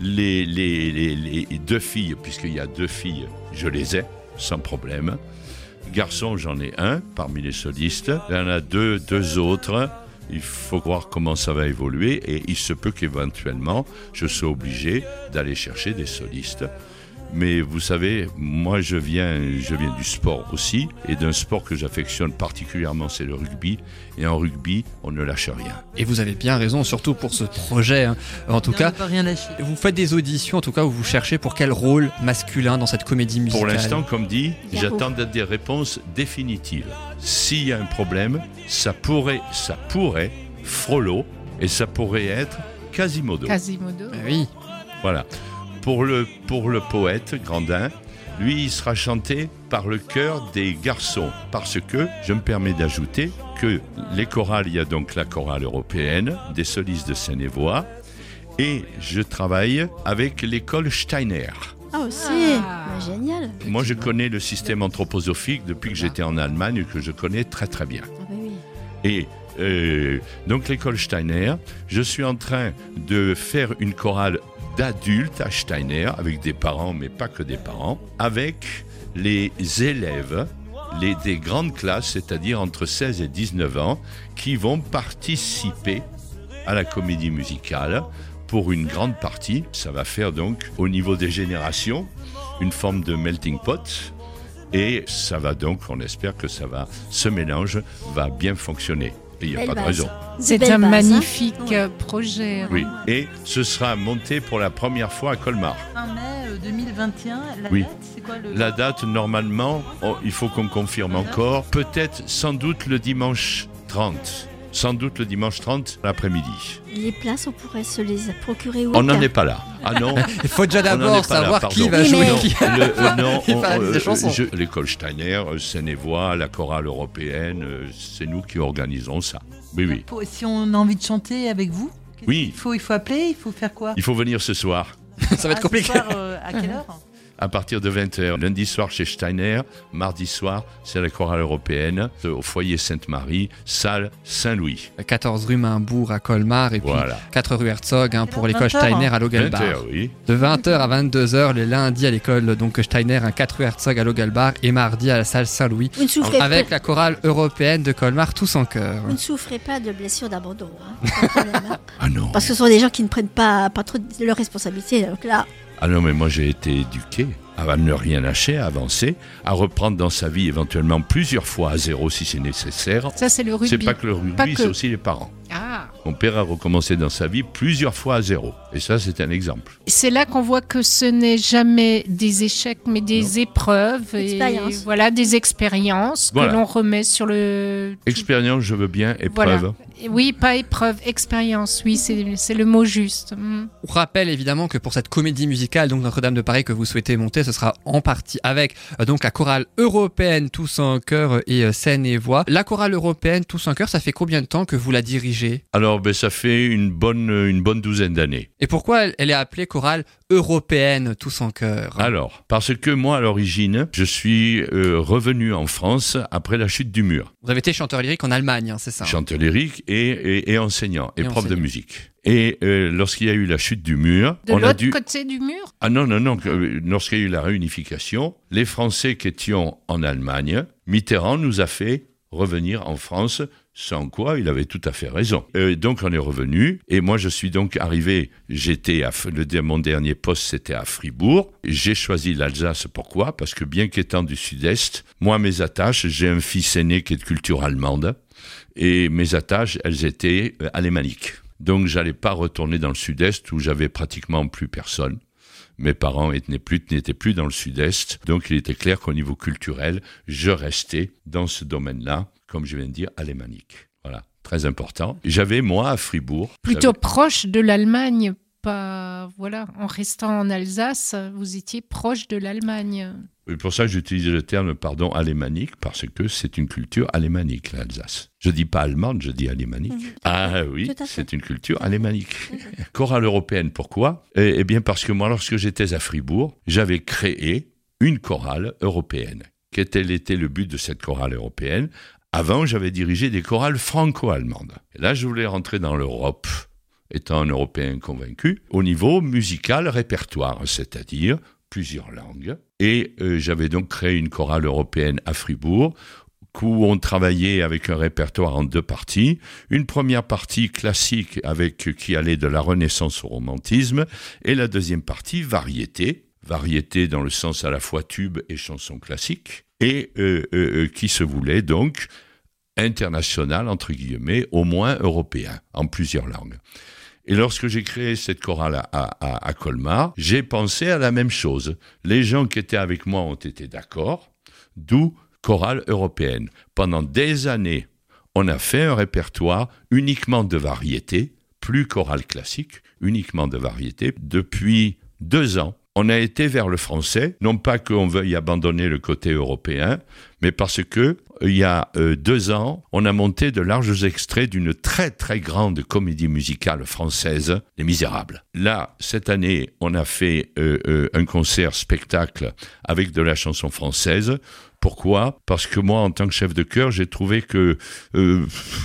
les, les, les, deux filles, puisqu'il y a deux filles, je les ai, sans problème. Garçon, j'en ai un parmi les solistes. Il y en a deux, deux autres. Il faut voir comment ça va évoluer et il se peut qu'éventuellement je sois obligé d'aller chercher des solistes mais vous savez, moi je viens, je viens du sport aussi, et d'un sport que j'affectionne particulièrement, c'est le rugby. Et en rugby, on ne lâche rien. Et vous avez bien raison, surtout pour ce projet. Hein. En tout cas, rien vous faites des auditions, en tout cas, où vous cherchez pour quel rôle masculin dans cette comédie musicale. Pour l'instant, comme dit, j'attends des réponses définitives. S'il y a un problème, ça pourrait, ça pourrait, Frollo, et ça pourrait être Quasimodo. Quasimodo. Ben oui. Voilà. Pour le, pour le poète Grandin, lui, il sera chanté par le chœur des garçons, parce que je me permets d'ajouter que les chorales, il y a donc la chorale européenne, des solistes de Seine-et-Voix, et je travaille avec l'école Steiner. Ah aussi, ah. Bah, génial. Moi, je connais le système anthroposophique depuis que j'étais en Allemagne, et que je connais très très bien. Ah bah oui. Et euh, donc l'école Steiner, je suis en train de faire une chorale d'adultes à Steiner, avec des parents, mais pas que des parents, avec les élèves les, des grandes classes, c'est-à-dire entre 16 et 19 ans, qui vont participer à la comédie musicale pour une grande partie. Ça va faire donc, au niveau des générations, une forme de melting pot. Et ça va donc, on espère que ça va, ce mélange va bien fonctionner il n'y a pas de raison. C'est un hein. magnifique projet. Oui, et ce sera monté pour la première fois à Colmar. Fin mai 2021, euh, la date, c'est quoi le... La date, normalement, il faut qu'on confirme encore, peut-être sans doute le dimanche 30 sans doute le dimanche 30 l'après-midi. Les places, on pourrait se les procurer où On n'en est pas là. Ah non. Il faut déjà d'abord savoir qui va jouer. l'école Steiner, euh, Seine-et-Voix, la chorale européenne, euh, c'est nous qui organisons ça. Oui, oui. Si on a envie de chanter avec vous, oui. il faut, il faut appeler, il faut faire quoi Il faut venir ce soir. ça va être ah, compliqué. Euh, à quelle heure? À partir de 20h. Lundi soir chez Steiner, mardi soir c'est la chorale européenne au foyer Sainte-Marie, salle Saint-Louis. 14 rue Maimbourg à Colmar et puis 4 rue Herzog hein, pour l'école Steiner à Logelbach. De 20h à 22h les lundis à l'école donc Steiner, à 4 rue Herzog à Logelbach et mardi à la salle Saint-Louis avec la chorale européenne de Colmar tous en chœur. Vous ne souffrez pas de blessures d'abandon. Hein, hein. ah non. Parce que ce sont des gens qui ne prennent pas, pas trop de leurs responsabilités. Donc là, ah non, mais moi j'ai été éduqué à ne rien lâcher, à avancer, à reprendre dans sa vie éventuellement plusieurs fois à zéro si c'est nécessaire. Ça, c'est le rugby. C'est pas que le rugby, c'est aussi les parents. Ah. Mon père a recommencé dans sa vie plusieurs fois à zéro. Et ça, c'est un exemple. C'est là qu'on voit que ce n'est jamais des échecs, mais des épreuves. Et voilà, des expériences que l'on remet sur le. Expérience, je veux bien, épreuve. Oui, pas épreuve, expérience, oui, c'est le mot juste. Mm. On rappelle évidemment que pour cette comédie musicale, donc Notre-Dame de Paris, que vous souhaitez monter, ce sera en partie avec euh, donc la chorale européenne Tous en chœur et euh, scène et voix. La chorale européenne Tous en chœur, ça fait combien de temps que vous la dirigez? Alors, ben, ça fait une bonne, une bonne douzaine d'années. Et pourquoi elle, est appelée chorale européenne Tous en chœur? Alors, parce que moi, à l'origine, je suis euh, revenu en France après la chute du mur. Vous avez été chanteur lyrique en Allemagne, hein, c'est ça? Chanteur lyrique et, et, enseignant, et, prof de musique. Et euh, lorsqu'il y a eu la chute du mur, de dû. côté du mur? Ah non non non. Euh, lorsqu'il y a eu la réunification, les Français qui étions en Allemagne, Mitterrand nous a fait revenir en France sans quoi il avait tout à fait raison. Euh, donc on est revenu et moi je suis donc arrivé, j'étais à le, mon dernier poste c'était à Fribourg. J'ai choisi l'Alsace pourquoi? Parce que bien qu'étant du sud-est, moi mes attaches, j'ai un fils aîné qui est de culture allemande et mes attaches elles étaient euh, alémaniques. Donc j'allais pas retourner dans le sud-est où j'avais pratiquement plus personne mes parents n'étaient plus, n'étaient plus dans le sud-est, donc il était clair qu'au niveau culturel, je restais dans ce domaine-là comme je viens de dire, alémanique. Voilà, très important. J'avais, moi, à Fribourg... Plutôt proche de l'Allemagne, pas... Voilà, en restant en Alsace, vous étiez proche de l'Allemagne. Oui, pour ça, j'utilise le terme, pardon, alémanique, parce que c'est une culture alémanique, l'Alsace. Je dis pas allemande, je dis alémanique. Mhm. Ah oui, c'est une culture alémanique. Chorale européenne, pourquoi? Eh, eh bien, parce que moi, lorsque j'étais à Fribourg, j'avais créé une chorale européenne. Quel était le but de cette chorale européenne avant, j'avais dirigé des chorales franco-allemandes. Et là, je voulais rentrer dans l'Europe, étant un Européen convaincu, au niveau musical répertoire, c'est-à-dire plusieurs langues. Et euh, j'avais donc créé une chorale européenne à Fribourg, où on travaillait avec un répertoire en deux parties. Une première partie classique avec qui allait de la Renaissance au romantisme, et la deuxième partie variété, variété dans le sens à la fois tube et chanson classique et euh, euh, qui se voulait donc international, entre guillemets, au moins européen, en plusieurs langues. Et lorsque j'ai créé cette chorale à, Colmar, j'ai pensé à la même chose. Les gens qui étaient avec moi ont été d'accord, d'où chorale européenne. Pendant des années, on a fait un répertoire uniquement de variété, plus chorale classique, uniquement de variété. Depuis deux ans, on a été vers le français, non pas qu'on veuille abandonner le côté européen, mais parce que il y a euh, deux ans, on a monté de larges extraits d'une très très grande comédie musicale française, Les Misérables. Là, cette année, on a fait euh, euh, un concert spectacle avec de la chanson française. Pourquoi? Parce que moi, en tant que chef de chœur, j'ai trouvé que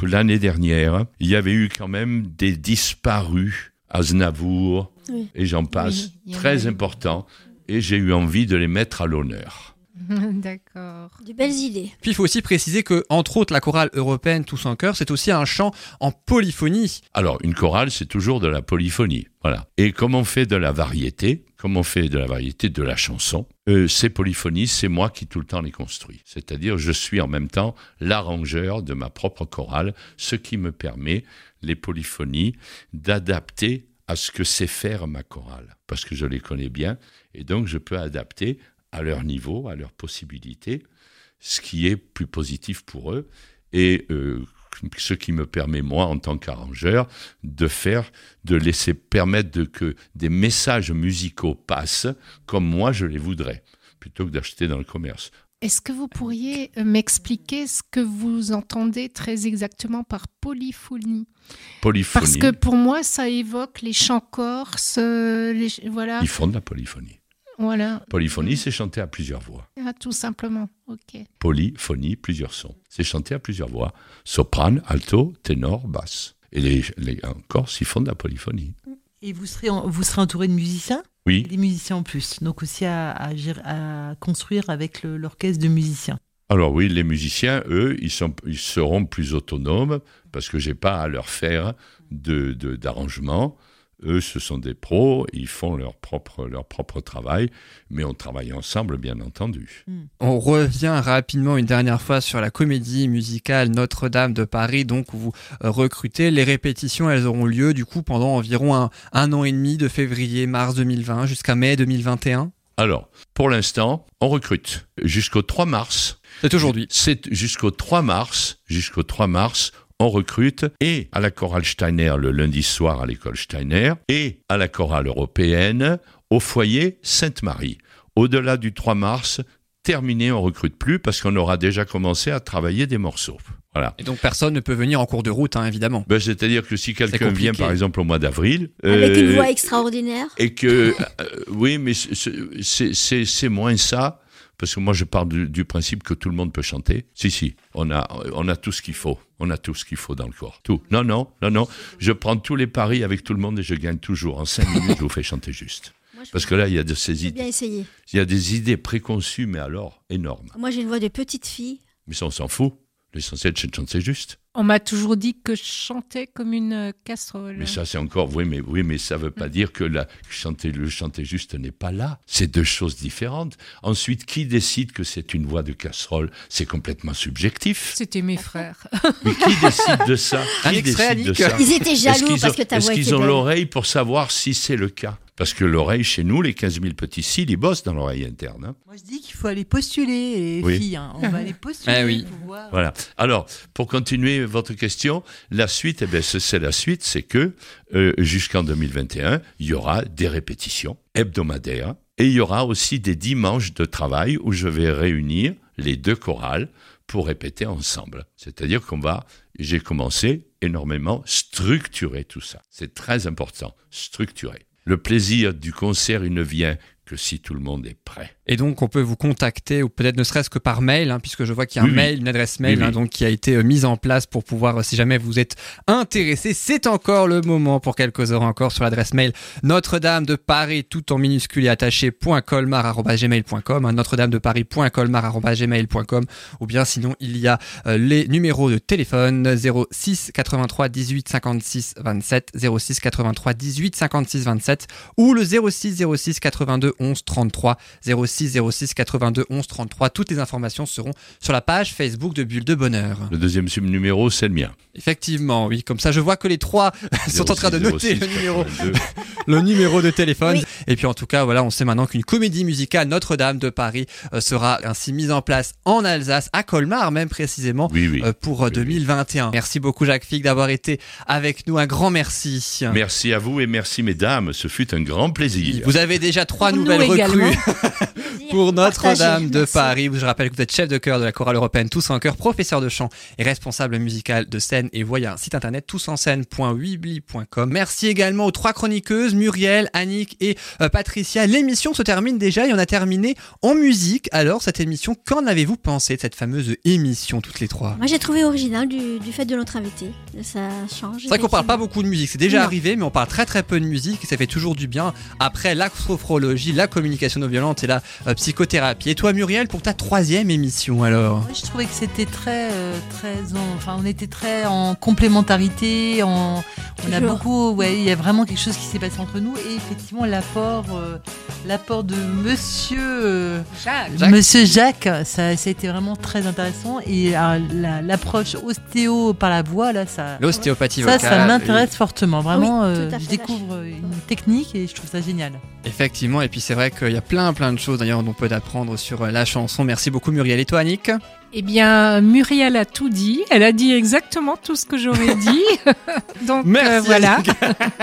l'année dernière, il y avait eu quand même des disparus. Aznavour, et j'en passe, très important, et j'ai eu envie de les mettre à l'honneur. D'accord. De belles idées. Puis il faut aussi préciser que, entre autres, la chorale européenne Tous en chœur, c'est aussi un chant en polyphonie. Alors, une chorale, c'est toujours de la polyphonie. Voilà. Et comme on fait de la variété, comme on fait de la variété de la chanson, euh, ces polyphonies, c'est moi qui tout le temps les construis. C'est-à-dire, je suis en même temps l'arrangeur de ma propre chorale, ce qui me permet, les polyphonies, d'adapter à ce que sait faire ma chorale, parce que je les connais bien, et donc je peux adapter à leur niveau, à leurs possibilités, ce qui est plus positif pour eux, et euh, ce qui me permet, moi, en tant qu'arrangeur, de faire, de laisser permettre de, que des messages musicaux passent comme moi je les voudrais, plutôt que d'acheter dans le commerce. Est-ce que vous pourriez euh, m'expliquer ce que vous entendez très exactement par polyphonie? Polyphonie. Parce que pour moi, ça évoque les chants corses, euh, les, voilà. Ils font de la polyphonie. Voilà. Polyphonie, c'est chanter à plusieurs voix. Ah, tout simplement, ok. Polyphonie, plusieurs sons. C'est chanter à plusieurs voix. Soprane, alto, ténor, basse. Et les, les en Corse, ils font de la polyphonie. Et vous serez, vous serez entouré de musiciens? Oui. Des musiciens en plus, donc aussi à, à, construire avec l'orchestre de musiciens. Alors oui, les musiciens, eux, ils, sont, ils seront plus autonomes parce que j'ai pas à leur faire d'arrangement. De, eux, ce sont des pros, ils font leur propre, leur propre travail, mais on travaille ensemble, bien entendu. Hmm. On revient rapidement une dernière fois sur la comédie musicale Notre-Dame de Paris, donc où vous euh, recrutez. Les répétitions, elles auront lieu du coup pendant environ un, un an et demi, de février-mars 2020 jusqu'à mai 2021 alors, pour l'instant, on recrute jusqu'au 3 mars. C'est aujourd'hui. C'est jusqu'au 3 mars, jusqu'au 3 mars, on recrute et à la chorale Steiner le lundi soir à l'école Steiner et à la chorale européenne au foyer Sainte-Marie. Au-delà du 3 mars, terminé, on recrute plus parce qu'on aura déjà commencé à travailler des morceaux. Voilà. Et donc personne ne peut venir en cours de route, hein, évidemment. Ben, C'est-à-dire que si quelqu'un vient, par exemple, au mois d'avril... Avec une euh, voix extraordinaire. Et que... euh, oui, mais c'est- moins ça. Parce que moi, je pars du, du principe que tout le monde peut chanter. Si, si, on a, on a tout ce qu'il faut. On a tout ce qu'il faut dans le corps. Tout. Non, non, non, non. Je prends tous les paris avec tout le monde et je gagne toujours. En cinq minutes, je vous fais chanter juste. Parce que là, il y a de ces idées. bien essayé. Il y a des idées préconçues, mais alors énormes. Moi, j'ai une voix de petite fille. Mais ça, on s'en fout. L'essentiel, c'est de chanter juste. On m'a toujours dit que je chantais comme une euh, casserole. Mais ça, c'est encore, oui, mais, oui, mais ça veut pas dire que la, chanter, le chanter juste n'est pas là. C'est deux choses différentes. Ensuite, qui décide que c'est une voix de casserole? C'est complètement subjectif. C'était mes frères. Mais qui décide de ça? Qui extrait, décide de ça? Ils étaient jaloux Est-ce qu'ils parce ont- que ta Est-ce voix qu'ils était ont l'oreille pour savoir si c'est le cas? Parce que l'oreille, chez nous, les 15 000 petits cils, ils bossent dans l'oreille interne. hein. Moi, je dis qu'il faut aller postuler, les Oui. filles. hein. On va aller postuler Eh oui. pour voir. Voilà. Alors, pour continuer votre question, la suite, eh c'est c'est la suite, c'est que euh, jusqu'en 2021, il y aura des répétitions hebdomadaires et il y aura aussi des dimanches de travail où je vais réunir les deux chorales pour répéter ensemble. C'est-à-dire qu'on va, j'ai commencé énormément structurer tout ça. C'est très important, structurer. Le plaisir du concert, il ne vient que si tout le monde est prêt. Et donc, on peut vous contacter, ou peut-être ne serait-ce que par mail, hein, puisque je vois qu'il y a un Oui, mail, une adresse mail, Oui, oui. hein, donc qui a été euh, mise en place pour pouvoir, euh, si jamais vous êtes intéressé, c'est encore le moment pour quelques heures encore sur l'adresse mail Notre-Dame de Paris, tout en minuscule et attaché, point colmar@gmail.com, hein, Notre-Dame de Paris, point colmar@gmail.com, ou bien sinon il y a euh, les numéros de téléphone 06 83 18 56 27, 06 83 18 56 27, ou le 06 06 82 11 33, 06 06 82 11 33. Toutes les informations seront sur la page Facebook de Bulle de Bonheur. Le deuxième numéro, c'est le mien. Effectivement, oui, comme ça je vois que les trois sont en train de 06, noter 06, le numéro, 82. le numéro de téléphone. Oui. Et puis en tout cas, voilà, on sait maintenant qu'une comédie musicale Notre-Dame de Paris euh, sera ainsi mise en place en Alsace, à Colmar même précisément, Oui, oui. euh, pour euh, Oui, oui. 2021. Merci beaucoup Jacques Fig d'avoir été avec nous. Un grand merci. Merci à vous et merci mesdames, ce fut un grand plaisir. Vous avez déjà trois Pour également. recrues pour Notre-Dame de. Paris. Je rappelle que vous êtes chef de chœur de la chorale européenne Tous en chœur, professeur de chant et responsable musical de scène et voyez un site internet tousenseine.weebly.com. Merci également aux trois chroniqueuses, Muriel, Annick et euh, Patricia. L'émission se termine déjà et on a terminé en musique. Alors, cette émission, qu'en avez-vous pensé de cette fameuse émission, toutes les trois? Moi, j'ai trouvé original du, du fait de notre invité. Ça change. C'est vrai qu'on parle pas beaucoup de musique, c'est déjà Non. arrivé, mais on parle très très peu de musique et ça fait toujours du bien. Après la sophrologie, la communication non violente et la euh, psychothérapie. Et toi Muriel, pour ta troisième émission alors? Moi, je trouvais que c'était très, euh, très, en- enfin, on était très en complémentarité. En, on a beaucoup, ouais, il y a vraiment quelque chose qui s'est passé entre nous et effectivement l'apport, euh, l'apport de Monsieur, euh, Jacques. Jacques. Monsieur Jacques, ça, ça a été vraiment très intéressant et euh, la- l'approche ostéo par la voix là, ça, L'ostéopathie ça, vocale. ça m'intéresse fortement. Vraiment, Oui, euh, je découvre une technique et je trouve ça génial. Effectivement, et puis c'est vrai qu'il y a plein plein de choses d'ailleurs on peut apprendre sur la chanson. Merci beaucoup Muriel. Et toi Annick? Eh bien, Muriel a tout dit. Elle a dit exactement tout ce que j'aurais dit. Donc euh, voilà. Annick.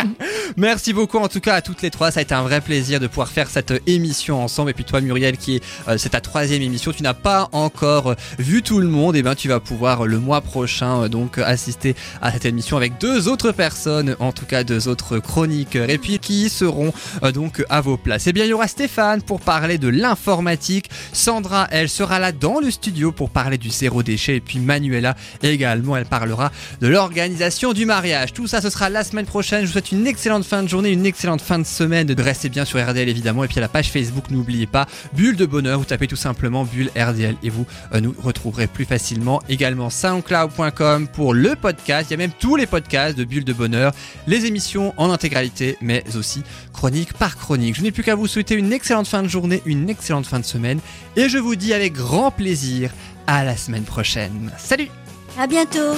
Merci beaucoup en tout cas à toutes les trois. Ça a été un vrai plaisir de pouvoir faire cette euh, émission ensemble. Et puis toi Muriel, qui est euh, c'est ta troisième émission, tu n'as pas encore euh, vu tout le monde. Et ben tu vas pouvoir euh, le mois prochain euh, donc euh, assister à cette émission avec deux autres personnes, en tout cas deux autres chroniqueurs. Et puis qui seront euh, donc à vos places. Et bien il y aura Stéphane pour parler de l'informatique. Sandra, elle sera là dans le studio pour parler du zéro déchet. Et puis Manuela également, elle parlera de l'organisation du mariage. Tout ça, ce sera la semaine prochaine. Je vous souhaite une excellente fin de journée, une excellente fin de semaine. Restez bien sur RDL évidemment. Et puis à la page Facebook, n'oubliez pas, Bulle de Bonheur. Vous tapez tout simplement Bulle RDL et vous euh, nous retrouverez plus facilement. Également soundcloud.com pour le podcast. Il y a même tous les podcasts de Bulle de Bonheur, les émissions en intégralité, mais aussi chronique par chronique. Je n'ai plus qu'à vous souhaiter une excellente fin de journée, une excellente fin de semaine. Et je vous dis avec grand plaisir à la semaine prochaine. Salut À bientôt.